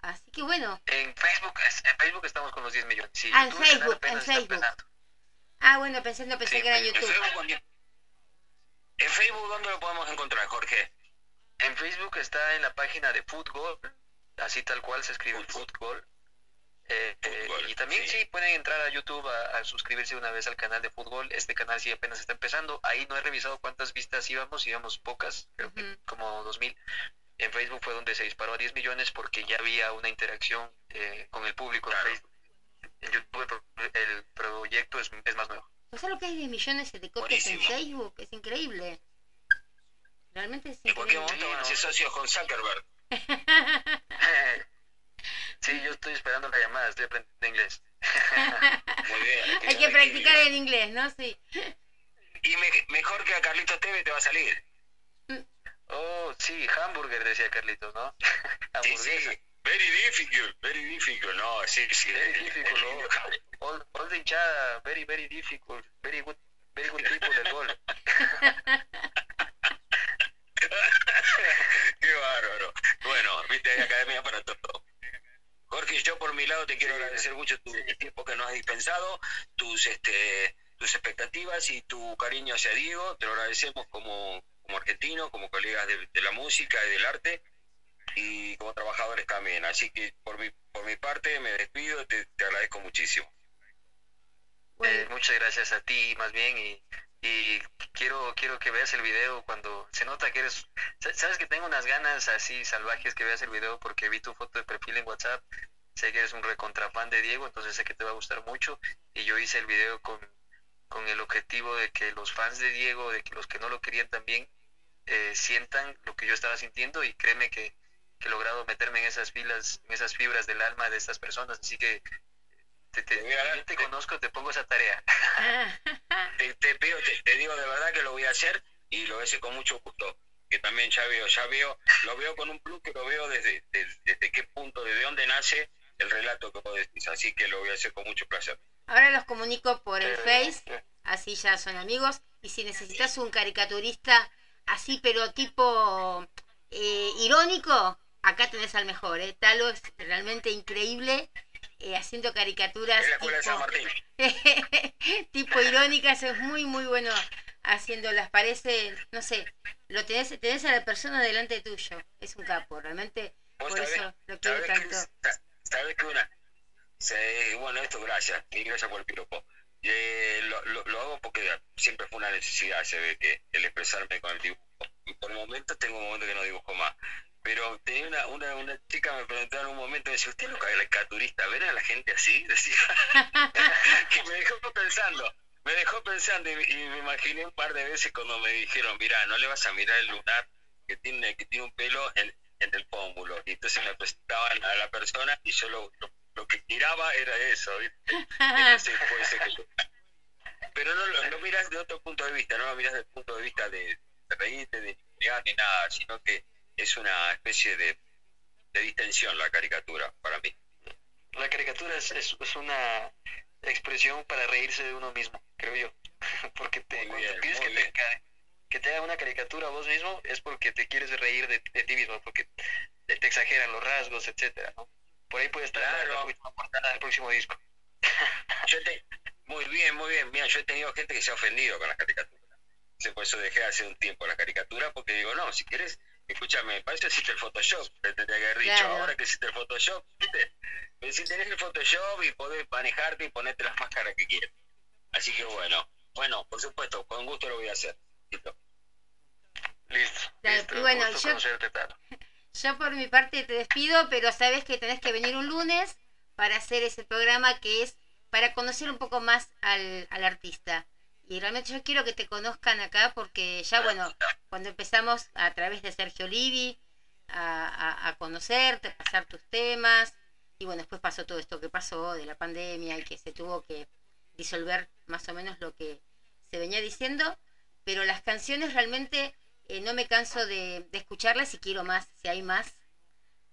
Así que bueno. En Facebook, en Facebook estamos con los 10 millones. Sí, ah, en YouTube Facebook, en Facebook. Ah, bueno, pensé, no pensé Sí, que era en en YouTube. Facebook, En Facebook, ¿dónde lo podemos encontrar, Jorge? En Facebook está en la página de Fútbol, así tal cual se escribe Fútbol. Eh, eh, y también sí. pueden entrar a YouTube a, a suscribirse una vez al canal de fútbol. Este canal sí apenas está empezando. Ahí no he revisado cuántas vistas íbamos, íbamos pocas, creo que como 2000. En Facebook fue donde se disparó a 10 millones porque ya había una interacción eh, con el público en Facebook. En YouTube el, pro- el proyecto es, es más nuevo. ¿Vos sabés lo que hay 10 millones de copias en Facebook? Es increíble. Realmente es En cualquier momento van a ser socios con Zuckerberg. sí, yo estoy esperando la llamada, estoy aprendiendo inglés. Muy bien. Hay que practicar el inglés, ¿no? Sí. Y me- mejor que a Carlitos Teve te va a salir. Oh, sí, hamburger decía Carlitos, ¿no? Sí, sí. Very difficult, very difficult. No, sí, sí. Very difficult, oh. all, all the hinchada, very, very difficult, very good, very good people del gol. Qué bárbaro. Bueno, viste, hay academia para todo. Jorge, yo por mi lado te quiero agradecer mucho tu el tiempo que nos has dispensado, tus este tus expectativas y tu cariño hacia Diego. Te lo agradecemos como, como argentino, como colegas de, de la música y del arte y como trabajadores también. Así que por mi, por mi parte me despido, te, te agradezco muchísimo. Eh, muchas gracias a ti más bien y, y quiero quiero que veas el video cuando se nota que eres sa- sabes que tengo unas ganas así salvajes que veas el video porque vi tu foto de perfil en WhatsApp. Sé que eres un recontrafan de Diego entonces sé que te va a gustar mucho. Y yo hice el video con con el objetivo de que los fans de Diego de que los que no lo querían también eh, sientan lo que yo estaba sintiendo. Y créeme que, que he logrado meterme en esas filas en esas fibras del alma de estas personas. Así que te, te, conozco te pongo esa tarea te, te pido, te, digo de verdad que lo voy a hacer y lo hice con mucho gusto. Que también ya veo, ya veo, lo veo con un plus que lo veo desde, desde, desde qué punto, desde dónde nace el relato que vos decís. Así que lo voy a hacer con mucho placer. Ahora los comunico por el Face, así ya son amigos. Y si necesitas un caricaturista así, pero tipo eh, irónico, acá tenés al mejor. ¿eh? Talo es realmente increíble eh, haciendo caricaturas tipo, tipo irónicas, es muy, muy bueno haciéndolas. Parece, no sé, lo tenés, tenés a la persona delante tuyo. Es un capo, realmente. Por sabés- eso lo quiero tanto. sa- sabés que una. se- bueno, esto gracias, y gracias por el piropo. Eh, lo, lo, lo hago porque siempre fue una necesidad, se ve que el expresarme con el dibujo. Y por momentos tengo momentos que no dibujo más. Pero tenía una, una, una chica me preguntó en un momento, me decía, ¿usted no caricaturista? ¿Ven a la gente así? Decía. que me dejó pensando. Me dejó pensando y, me imaginé un par de veces cuando me dijeron, mira, no le vas a mirar el lunar que tiene, que tiene un pelo en, en el pómulo. Y entonces me presentaban a la persona y yo lo, lo, que tiraba era eso. que yo- Pero no lo, lo miras de otro punto de vista, no lo miras desde el punto de vista de, de reírte, de ni nada, sino que es una especie de, de distensión la caricatura para mí. La caricatura es, es, es una expresión para reírse de uno mismo, creo yo. Porque te, Muy cuando bien, pides que te, bien. que te haga una caricatura a vos mismo es porque te quieres reír de, de ti mismo, porque te, te exageran los rasgos, etcétera, ¿no? Por ahí puede estar la- la, Claro. próxima portada del próximo disco. Yo te- muy bien, muy bien. Mira, yo he tenido gente que se ha ofendido con las caricaturas. Por eso dejé hace un tiempo la caricatura, porque digo, no, si quieres, escúchame, para eso existe el Photoshop. Te tendría que haber dicho, Claro. ahora que existe el Photoshop, ¿viste? Pero si tenés el Photoshop y podés manejarte y ponerte las máscaras que quieras. Así que bueno, bueno, por supuesto, con gusto lo voy a hacer. Listo. Listo. Claro, listo, y bueno, gusto yo-. Yo por mi parte te despido, pero sabes que tenés que venir un lunes para hacer ese programa que es para conocer un poco más al, al artista. Y realmente yo quiero que te conozcan acá porque ya, bueno, cuando empezamos a través de Sergio Livi a, a, a conocerte, pasar tus temas, y bueno, después pasó todo esto que pasó de la pandemia y que se tuvo que disolver más o menos lo que se venía diciendo, pero las canciones realmente eh, no me canso de, de escucharlas y quiero más, si hay más,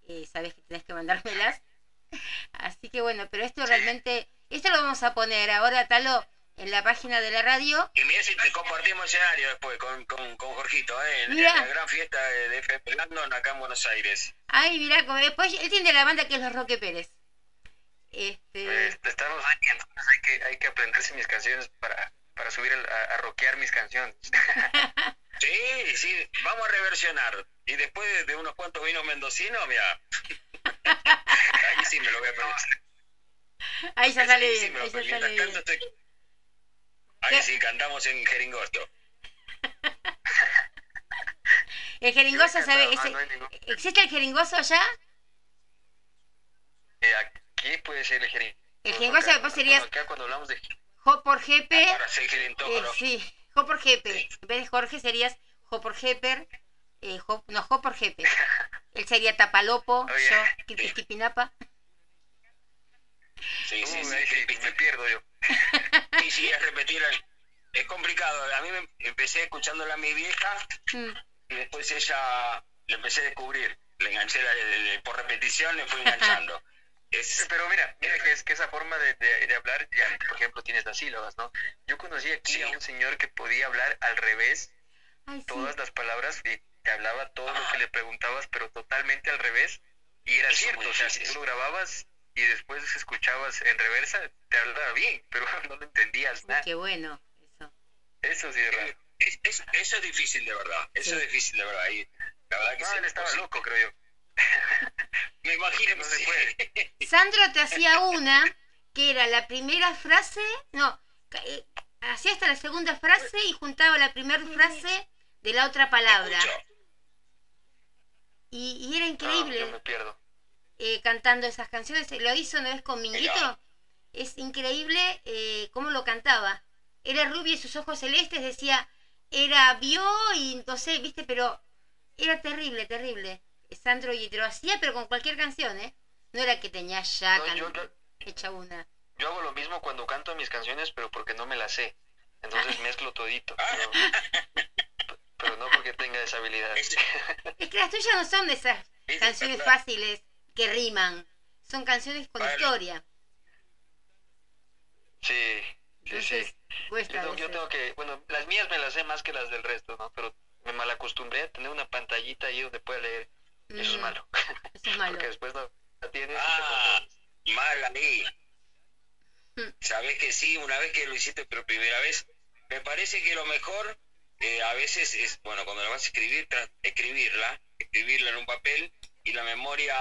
eh, sabes que tenés que mandármelas. Así que bueno, pero esto realmente, esto lo vamos a poner ahora, Talo, en la página de la radio. Y mira si te compartimos escenario después con, con, con Jorgito, ¿eh? en, la gran fiesta de, FM Landon acá en Buenos Aires. Ay, mirá, como después él tiene la banda que es Los Roque Pérez. Este, Pues, estamos ahí, entonces hay que, hay que aprenderse mis canciones para, para subir el- a, a rockear mis canciones. Sí, sí, vamos a reversionar. Y después de, de unos cuantos vinos mendocinos, mira. Ahí sí me lo voy a poner. ahí ya sale bien, ahí ya sale tanto bien. estoy- Ahí sí, cantamos en jeringosto. El jeringoso, ¿sabe? ah, no ningún- ¿Existe el jeringoso allá? Eh, aquí puede ser el jeringoso. El jeringoso Acá- después sería Acá cuando hablamos de... Jo por Jepe. Para ser Eh, sí, Jo por Jepe. En vez de Jorge serías Jo por Jeper. Eh, Jo- no, Jo por Jepe. Él sería Tapalopo, Oye, yo, sí. Sí, sí, Uy, sí. sí, me pierdo yo. Sí, sí, es repetir. el- Es complicado. A mí me empecé escuchándola a mi vieja Mm. y después ella le empecé a descubrir. Le enganché la- de- de- por repetición, le fui enganchando. Es, Pero mira, mira que es que esa forma de, de, de hablar, ya, por ejemplo, tienes las sílabas, ¿no? Yo conocí aquí Sí. a un señor que podía hablar al revés Ay, sí. todas las palabras y te hablaba todo lo que le preguntabas, pero totalmente al revés. Y era Eso es cierto, o sea, si tú lo grababas y después escuchabas en reversa, te hablaba bien, pero no lo entendías nada. qué bueno. Eso. Eso sí es raro. es- es- eso es difícil de verdad. Eso Sí. es difícil de verdad. Y la verdad que No, sí, él estaba sí. loco, creo yo. Me imagino no se sí. puede. Sandro te hacía una que era la primera frase, no, eh, hacía hasta la segunda frase y juntaba la primera frase de la otra palabra. Y, y era No, increíble. yo me pierdo. Eh, cantando esas canciones. Lo hizo una vez con Minguito. Mirá. Es increíble eh, cómo lo cantaba. Era rubio y sus ojos celestes, decía, era vio y no sé, viste, pero era terrible, terrible. Sandro y te lo hacía, pero con cualquier canción, ¿eh? No era que tenía ya No, can- yo- yo- hecha una. Yo hago lo mismo cuando canto mis canciones, pero porque no me las sé. Entonces mezclo todito. Pero, pero no porque tenga esa habilidad. Es- Es que las tuyas no son de esas Es canciones fáciles que riman. Son canciones con Vale. historia. Sí, sí, Entonces, sí. cuesta Yo a tengo, yo veces. tengo que, bueno, las mías me las sé más que las del resto, ¿no? Pero me malacostumbré a tener una pantallita ahí donde pueda leer. Eso es Mm, malo. Eso es malo. Porque después no la tienes. y te Ah, mal ahí. Mm. Sabes que sí, una vez que lo hiciste por primera vez, me parece que lo mejor eh, a veces es, bueno, cuando la vas a escribir, escribirla, escribirla en un papel y la memoria,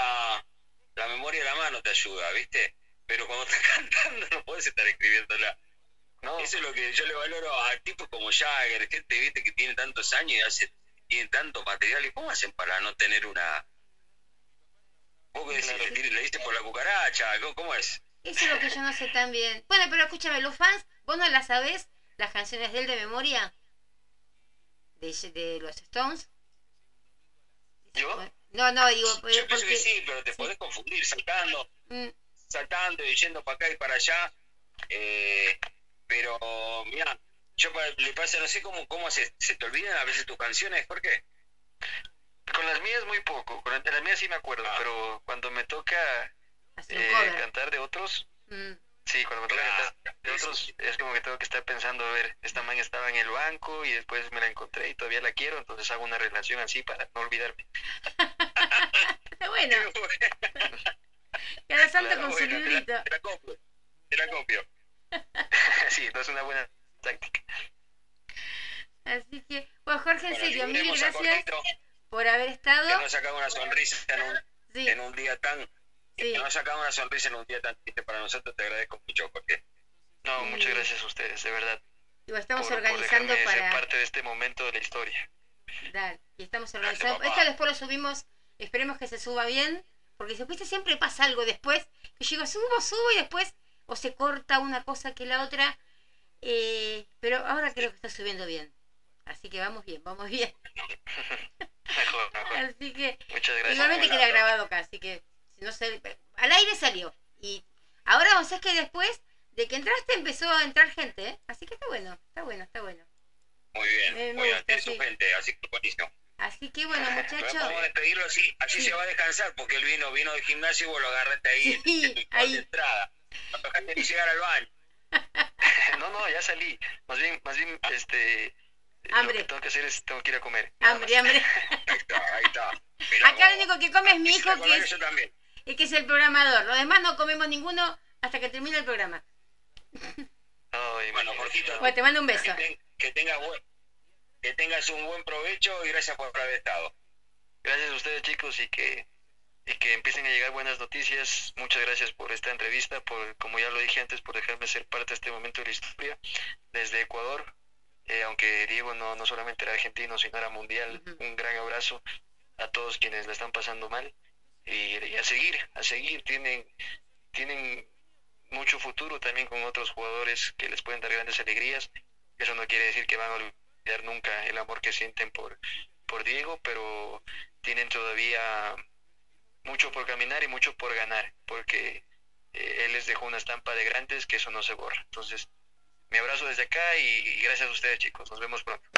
la memoria de la mano te ayuda, ¿viste? Pero cuando estás cantando no puedes estar escribiéndola. No, Eso es lo que yo le valoro a tipos como Jagger, gente, ¿viste? Que tiene tantos años y hace, tiene tanto material. ¿Y cómo hacen para no tener una... ¿Vos qué decís? Claro. ¿Le, le diste por la cucaracha? ¿Cómo, cómo es? Eso es lo que yo no sé tan bien. Bueno, pero escúchame, los fans, ¿vos no las sabés? Las canciones de él de memoria. De, de los Stones. ¿Yo? No, no, digo, Yo pero pienso que porque... sí, pero te podés confundir saltando, Mm, saltando y yendo para acá y para allá. Eh, pero, mira, yo le pasa, no sé cómo, cómo se, se te olvidan a veces tus canciones, ¿por qué? Con las mías muy poco. Con las mías sí me acuerdo, Ah. pero cuando me toca eh, cantar de otros, Mm, sí, cuando me toca de otros, es como que tengo que estar pensando, a ver, esta mañana estaba en el banco y después me la encontré y todavía la quiero, entonces hago una relación así para no olvidarme. Bueno, cada santo Claro, con su bueno, te la- librito. Te la copio, te la copio. sí, entonces es una buena táctica. Así que, bueno, Jorge, en serio, mil gracias por haber que estado. nos sacaba una sonrisa en un, Sí, en un día tan... sí. Que nos sacaba una sonrisa en un día tan triste para nosotros, te agradezco mucho, Jorge. No, Sí. muchas gracias a ustedes, de verdad, Digo, estamos por, por organizando ser para... parte de este momento de la historia. Dale, y estamos organizando. Esto después lo subimos, esperemos que se suba bien, porque después siempre pasa algo después, que yo digo, subo, subo y después o se corta una cosa que la otra, eh, pero ahora creo que está subiendo bien. Así que vamos bien, vamos bien. Mejor, mejor. Así que Muchas gracias. igualmente queda grabado acá, así que no se, al aire salió. Y ahora vamos a es que después de que entraste empezó a entrar gente, ¿eh? así que está bueno, está bueno, está bueno. Muy bien, Me muy bien, tiene su gente, así que buenísimo. Así que bueno, Pero muchachos. Vamos a despedirlo así, así Sí. se va a descansar, porque él vino, vino del gimnasio y vos lo agarraste ahí Sí, en ahí. de entrada. No dejaste ni llegar al baño. No, no, ya salí. Más bien, más bien, este... Hambre. Lo que tengo que hacer es, tengo que ir a comer. Hambre, hambre. Ahí está, ahí está. Mirá Acá lo único que come es mi hijo, que es, Yo también. El que es el programador. Los demás no comemos ninguno hasta que termine el programa. Ay, Bueno. Jorgito, Bueno, te mando un beso. que, ten- que tengas buen- que tengas un buen provecho y gracias por haber estado. Gracias a ustedes chicos y que, y que empiecen a llegar buenas noticias. Muchas gracias por esta entrevista, por como ya lo dije antes, por dejarme ser parte de este momento de la historia desde Ecuador. Eh, aunque Diego no, no solamente era argentino, sino era mundial. Un gran abrazo a todos quienes la están pasando mal. Y, y a seguir, a seguir. Tienen, tienen mucho futuro también con otros jugadores que les pueden dar grandes alegrías. Eso no quiere decir que van a olvidar nunca el amor que sienten por, por Diego, pero tienen todavía mucho por caminar y mucho por ganar, porque eh, él les dejó una estampa de grandes que eso no se borra. Entonces, mi abrazo desde acá y, y gracias a ustedes chicos, nos vemos pronto.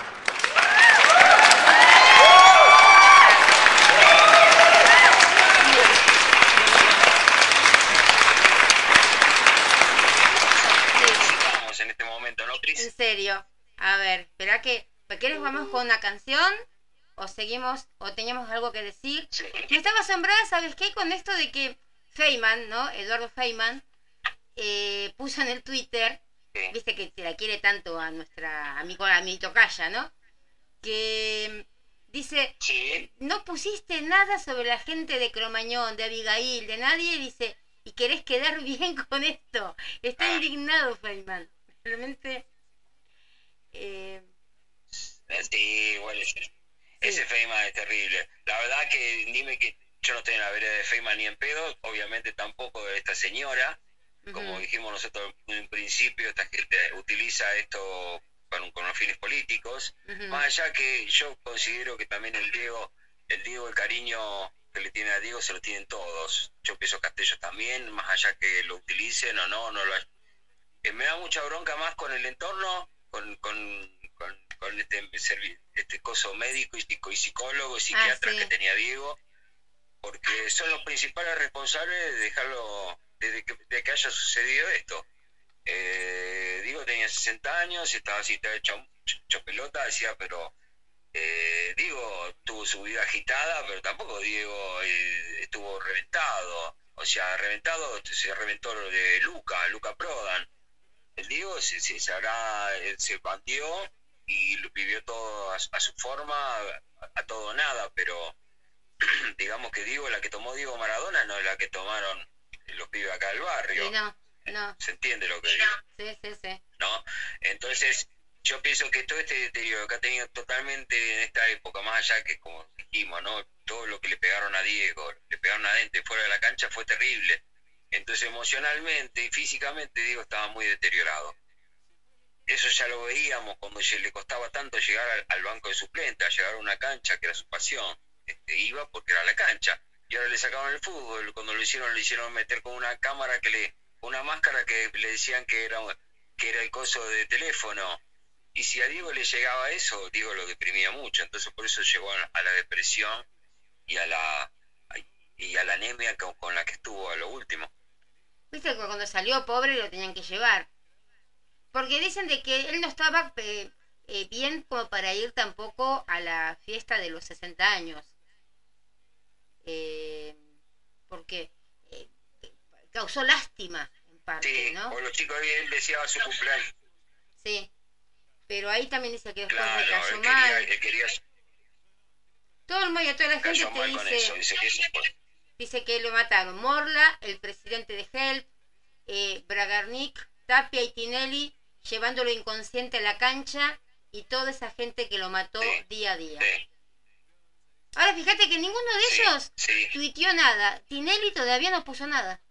En este momento, ¿no, En Cris? serio. A ver, espera que. ¿Quieres vamos con una canción? ¿O seguimos? ¿O teníamos algo que decir? Sí. Me estaba asombrada, ¿sabes qué? Con esto de que Feynman, ¿no? Eduardo Feynman, eh, puso en el Twitter, Sí. viste que se la quiere tanto a nuestra amigo, a mi tocaya, ¿no? Que mm, dice, Sí, no pusiste nada sobre la gente de Cromañón, de Abigail, de nadie, dice, y querés quedar bien con esto. Está Ah. indignado Feynman. Realmente... eh, sí, bueno, ese, ese Feynman es terrible. La verdad que dime que yo no estoy en la vereda de Feynman ni en pedo, obviamente tampoco de esta señora. Como dijimos nosotros en un principio, esta gente utiliza esto con, con los fines políticos. Más allá que yo considero que también el Diego, el Diego, el cariño que le tiene a Diego se lo tienen todos. Yo pienso Castellos también, más allá que lo utilicen o no, no lo eh, me da mucha bronca más con el entorno, con, con, con, con este, este coso médico y, psico- y psicólogo y psiquiatra sí. que tenía Diego, porque son los principales responsables de dejarlo, desde que, de que haya sucedido esto. Eh, Diego tenía 60 años, estaba así, estaba hecho, hecho pelota, decía, pero Eh, Diego tuvo su vida agitada, pero tampoco Diego eh, estuvo reventado. O sea, reventado se reventó lo de Luca, Luca Prodan. El Diego se, se, se, habrá- se bandió y lo vivió todo a, a su forma, a, a todo nada, pero digamos que Diego, la que tomó Diego Maradona no es la que tomaron los pibes acá del barrio. Sí, no, no. ¿Se entiende lo que digo? Sí, sí, sí. ¿no? Entonces, yo pienso que todo este deterioro que ha tenido totalmente en esta época, más allá que, como dijimos, ¿no? Todo lo que le pegaron a Diego, le pegaron a Dente fuera de la cancha fue terrible. Entonces, emocionalmente y físicamente, Diego estaba muy deteriorado. Eso ya lo veíamos cuando le costaba tanto llegar al, banco de suplentes, a llegar a una cancha que era su pasión. Este, iba porque era la cancha. Y ahora le sacaban el fútbol. Cuando lo hicieron, le hicieron meter con una cámara que le, una máscara que le decían que era, que era el coso de teléfono. Y si a Diego le llegaba eso, Diego lo deprimía mucho. Entonces por eso llegó a a la depresión y a la y a la anemia con, con la que estuvo a lo último. Viste que cuando salió pobre lo tenían que llevar. Porque dicen de que él no estaba eh, eh, bien como para ir tampoco a la fiesta de los 60 años. Eh, porque eh, causó lástima en parte, Sí, ¿no? o los chicos, él deseaba su cumpleaños. Sí. Pero ahí también dice que después Claro, cayó él quería, mal. él quería Todo el mundo, toda la gente te dice... eso. Dice que eso. Dice que lo mataron Morla, el presidente de HELP, eh, Bragarnik, Tapia y Tinelli, llevándolo inconsciente a la cancha y toda esa gente que lo mató Sí, día a día. Sí, Ahora fíjate que ninguno de sí, ellos tuiteó nada. Tinelli todavía no puso nada.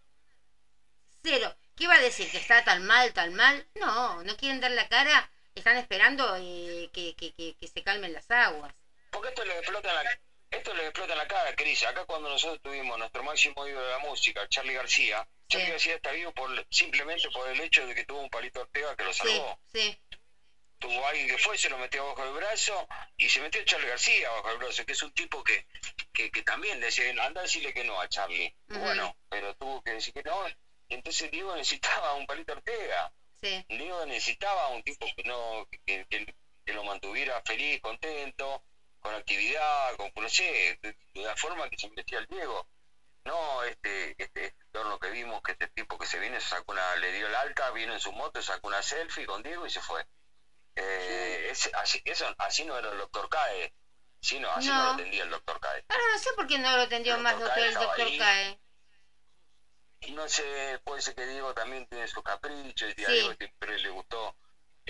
Cero. ¿Qué va a decir? ¿Que está tan mal, tan mal? No, no quieren dar la cara. Están esperando eh, que, que, que, que se calmen las aguas. Porque esto le explota la, esto le explota en la cara, Cris. Acá cuando nosotros tuvimos nuestro máximo ídolo de la música, Charlie García, Charlie Sí. García está vivo por, simplemente por el hecho de que tuvo un palito Ortega que lo salvó. sí. Tuvo alguien que fue, se lo metió bajo el brazo y se metió Charlie García bajo el brazo, que es un tipo que, que, que también decía, anda a decirle que no a Charlie. Bueno, pero tuvo que decir que no. Entonces Diego necesitaba un palito Ortega. Sí, Diego necesitaba un tipo que no que, que- que lo mantuviera feliz, contento, con actividad, con no sé, de, de la forma que se metía el Diego. No este, este, este entorno que vimos, que este tipo que se viene, se sacó una, le dio el alta, vino en su moto, sacó una selfie con Diego y se fue. Eh, ese- así, eso, así no era el doctor Cae. Sí, no, así no, No. lo atendía el doctor Cae. Ahora no sé por qué no lo atendió más doctor el doctor ahí. Cae. Y no sé, puede ser que Diego también tiene sus caprichos, y a Sí. Diego siempre le gustó,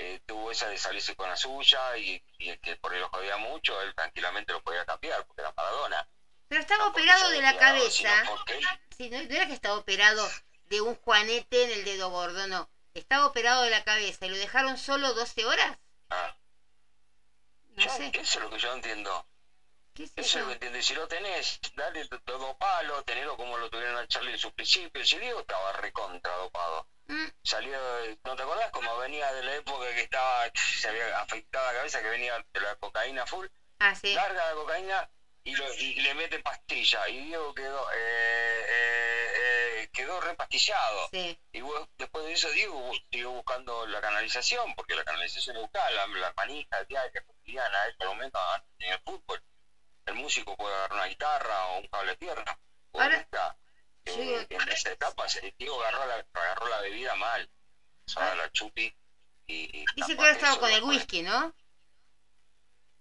eh, tuvo esa de salirse con la suya, y, y el que por él lo jodía mucho, él tranquilamente lo podía cambiar, porque era Maradona. Pero estaba No operado de la cabeza. Sí, no, no era que estaba operado de un juanete en el dedo gordo, no. Estaba operado de la cabeza y lo dejaron solo 12 horas. ah, No yo- sé, Eso es lo que yo entiendo. qué sé Eso es lo que entiendo. Y si lo tenés, dale todo palo, tenerlo como lo tuvieron a Charlie en su principio. Si Diego estaba recontra dopado. Salió, ¿no te acordás? Como venía de la época que estaba, se había afectado la cabeza, que venía de la cocaína full. Ah, sí. larga la cocaína y, lo- y le mete pastilla y Diego quedó eh, eh, eh, quedó repastillado Sí. y vos- después de eso Diego siguió buscando la canalización porque la canalización es buscar la, la manija diaria cotidiana a este momento en el fútbol el músico puede agarrar una guitarra o un cable de tierra o Ahora, eh, digo- en esa etapa se- Diego agarró la, agarró la bebida mal. O sea, la chupi y, y Dice que ahora estaba con el whisky, ¿no?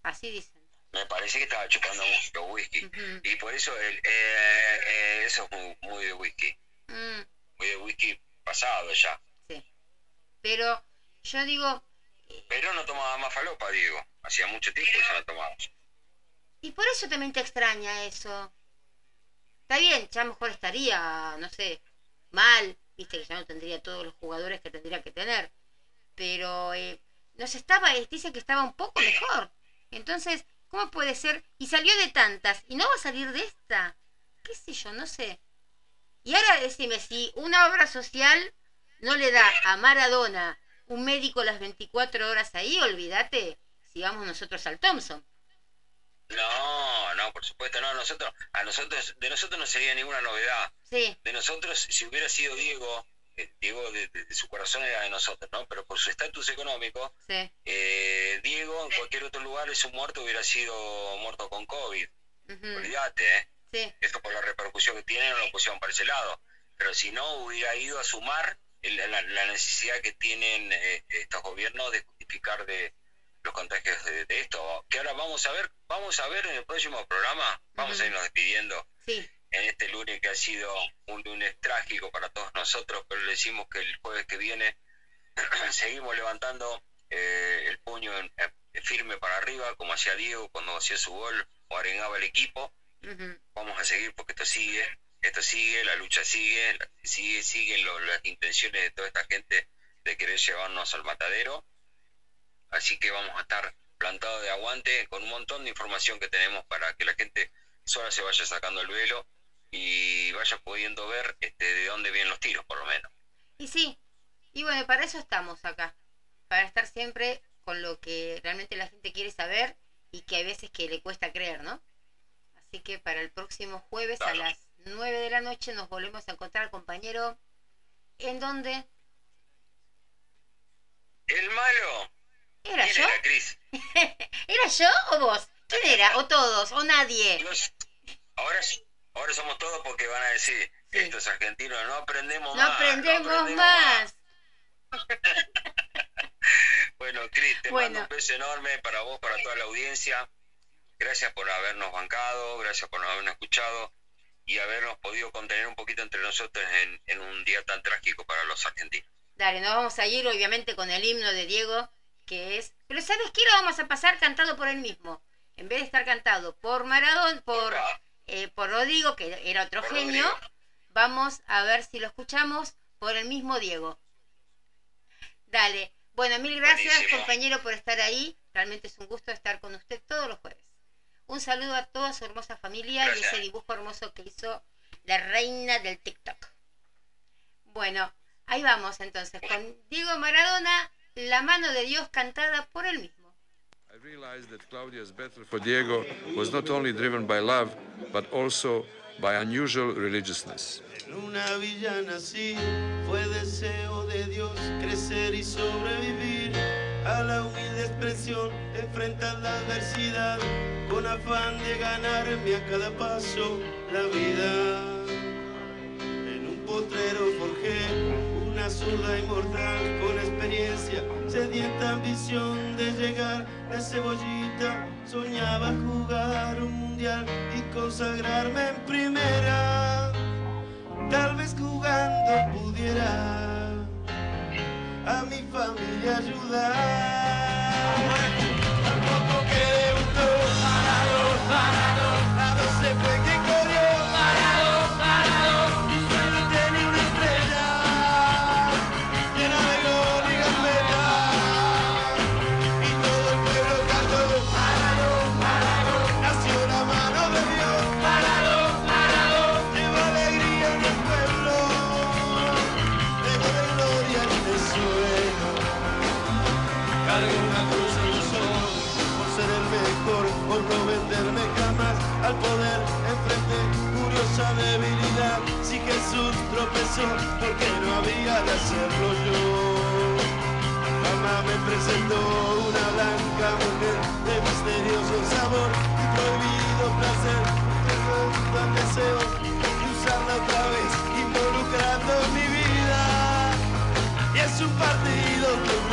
Así dicen. me parece que estaba chupando mucho whisky. Y por eso el, eh, eh, eso es muy, muy de whisky. Mm, muy de whisky pasado ya. Sí. Pero yo digo, pero no tomaba más falopa Diego hacía mucho tiempo que ya no tomaba. Y por eso también te extraña eso. Está bien, ya mejor estaría, no sé, mal, viste que ya no tendría todos los jugadores que tendría que tener. Pero eh, no se estaba, dice que estaba un poco mejor. Entonces, ¿cómo puede ser? Y salió de tantas, y no va a salir de esta. ¿Qué sé yo? No sé. Y ahora decime, si una obra social no le da a Maradona un médico las 24 horas ahí, olvídate si vamos nosotros al Thompson. No no por supuesto no nosotros a nosotros de nosotros no sería ninguna novedad Sí, de nosotros si hubiera sido Diego eh, Diego de, de- de su corazón era de nosotros, ¿no? Pero por su estatus económico, Sí. eh, Diego en cualquier otro lugar su muerto hubiera sido muerto con COVID. ujú, Olvídate, ¿eh? Sí. Esto por la repercusión que tiene no lo pusieron para ese lado. Pero si no, hubiera ido a sumar el- la, la necesidad que tienen eh, estos gobiernos de justificar de los contagios de, de esto. Que ahora vamos a ver, vamos a ver en el próximo programa, vamos a irnos despidiendo Sí. en este lunes que ha sido un lunes trágico para todos nosotros, pero le decimos que el jueves que viene seguimos levantando eh, el puño en- eh, firme para arriba, como hacía Diego cuando hacía su gol o arengaba el equipo. Vamos a seguir porque esto sigue, esto sigue, la lucha sigue, la- sigue siguen las intenciones de toda esta gente de querer llevarnos al matadero. Así que vamos a estar plantados de aguante con un montón de información que tenemos para que la gente sola se vaya sacando el velo y vaya pudiendo ver este, de dónde vienen los tiros, por lo menos. Y sí, y bueno, para eso estamos acá, para estar siempre con lo que realmente la gente quiere saber y que hay veces que le cuesta creer, ¿no? Así que para el próximo jueves a las 9 de la noche nos volvemos a encontrar, compañero, en donde El malo, ¿Era ¿quién yo? era, Cris? ¿Era yo o vos? ¿Quién era? ¿O todos? ¿O nadie? Los- Ahora, ahora somos todos porque van a decir, Sí. estos argentinos no aprendemos No más. aprendemos más. Bueno, Cris, te Bueno. mando un beso enorme para vos, para toda la audiencia. Gracias por habernos bancado, gracias por habernos escuchado y habernos podido contener un poquito entre nosotros en, en un día tan trágico para los argentinos. Dale, nos vamos a ir obviamente con el himno de Diego, que es... Pero ¿sabes qué? Lo vamos a pasar cantado por él mismo. En vez de estar cantado por Maradón, por, eh, por Rodrigo, que era otro Por genio, Rodrigo. vamos a ver si lo escuchamos por el mismo Diego. Dale. Bueno, mil gracias Buenísimo. compañero por estar ahí. Realmente es un gusto estar con usted todos los jueves. Un saludo a toda su hermosa familia y ese dibujo hermoso que hizo la reina del TikTok. Bueno, ahí vamos entonces con Diego Maradona, la mano de Dios cantada por él mismo. I realized that Claudia's battle for Diego was not only driven by love, but also by unusual religiousness. En una villa nací, fue deseo de Dios crecer y sobrevivir a la humilde expresión, enfrentar la adversidad con afán de ganarme a cada paso la vida. En un potrero forjé una inmortal con experiencia, sedienta ambición de llegar de cebollita. Soñaba jugar un mundial y consagrarme en primera. Tal vez jugando pudiera a mi familia ayudar. Curiosa debilidad. Si Jesús tropezó, porque no había de hacerlo yo. Mamá me presentó una blanca mujer de misterioso sabor y prohibido placer, dan deseos y usarla otra vez, involucrando mi vida. Y es un partido que un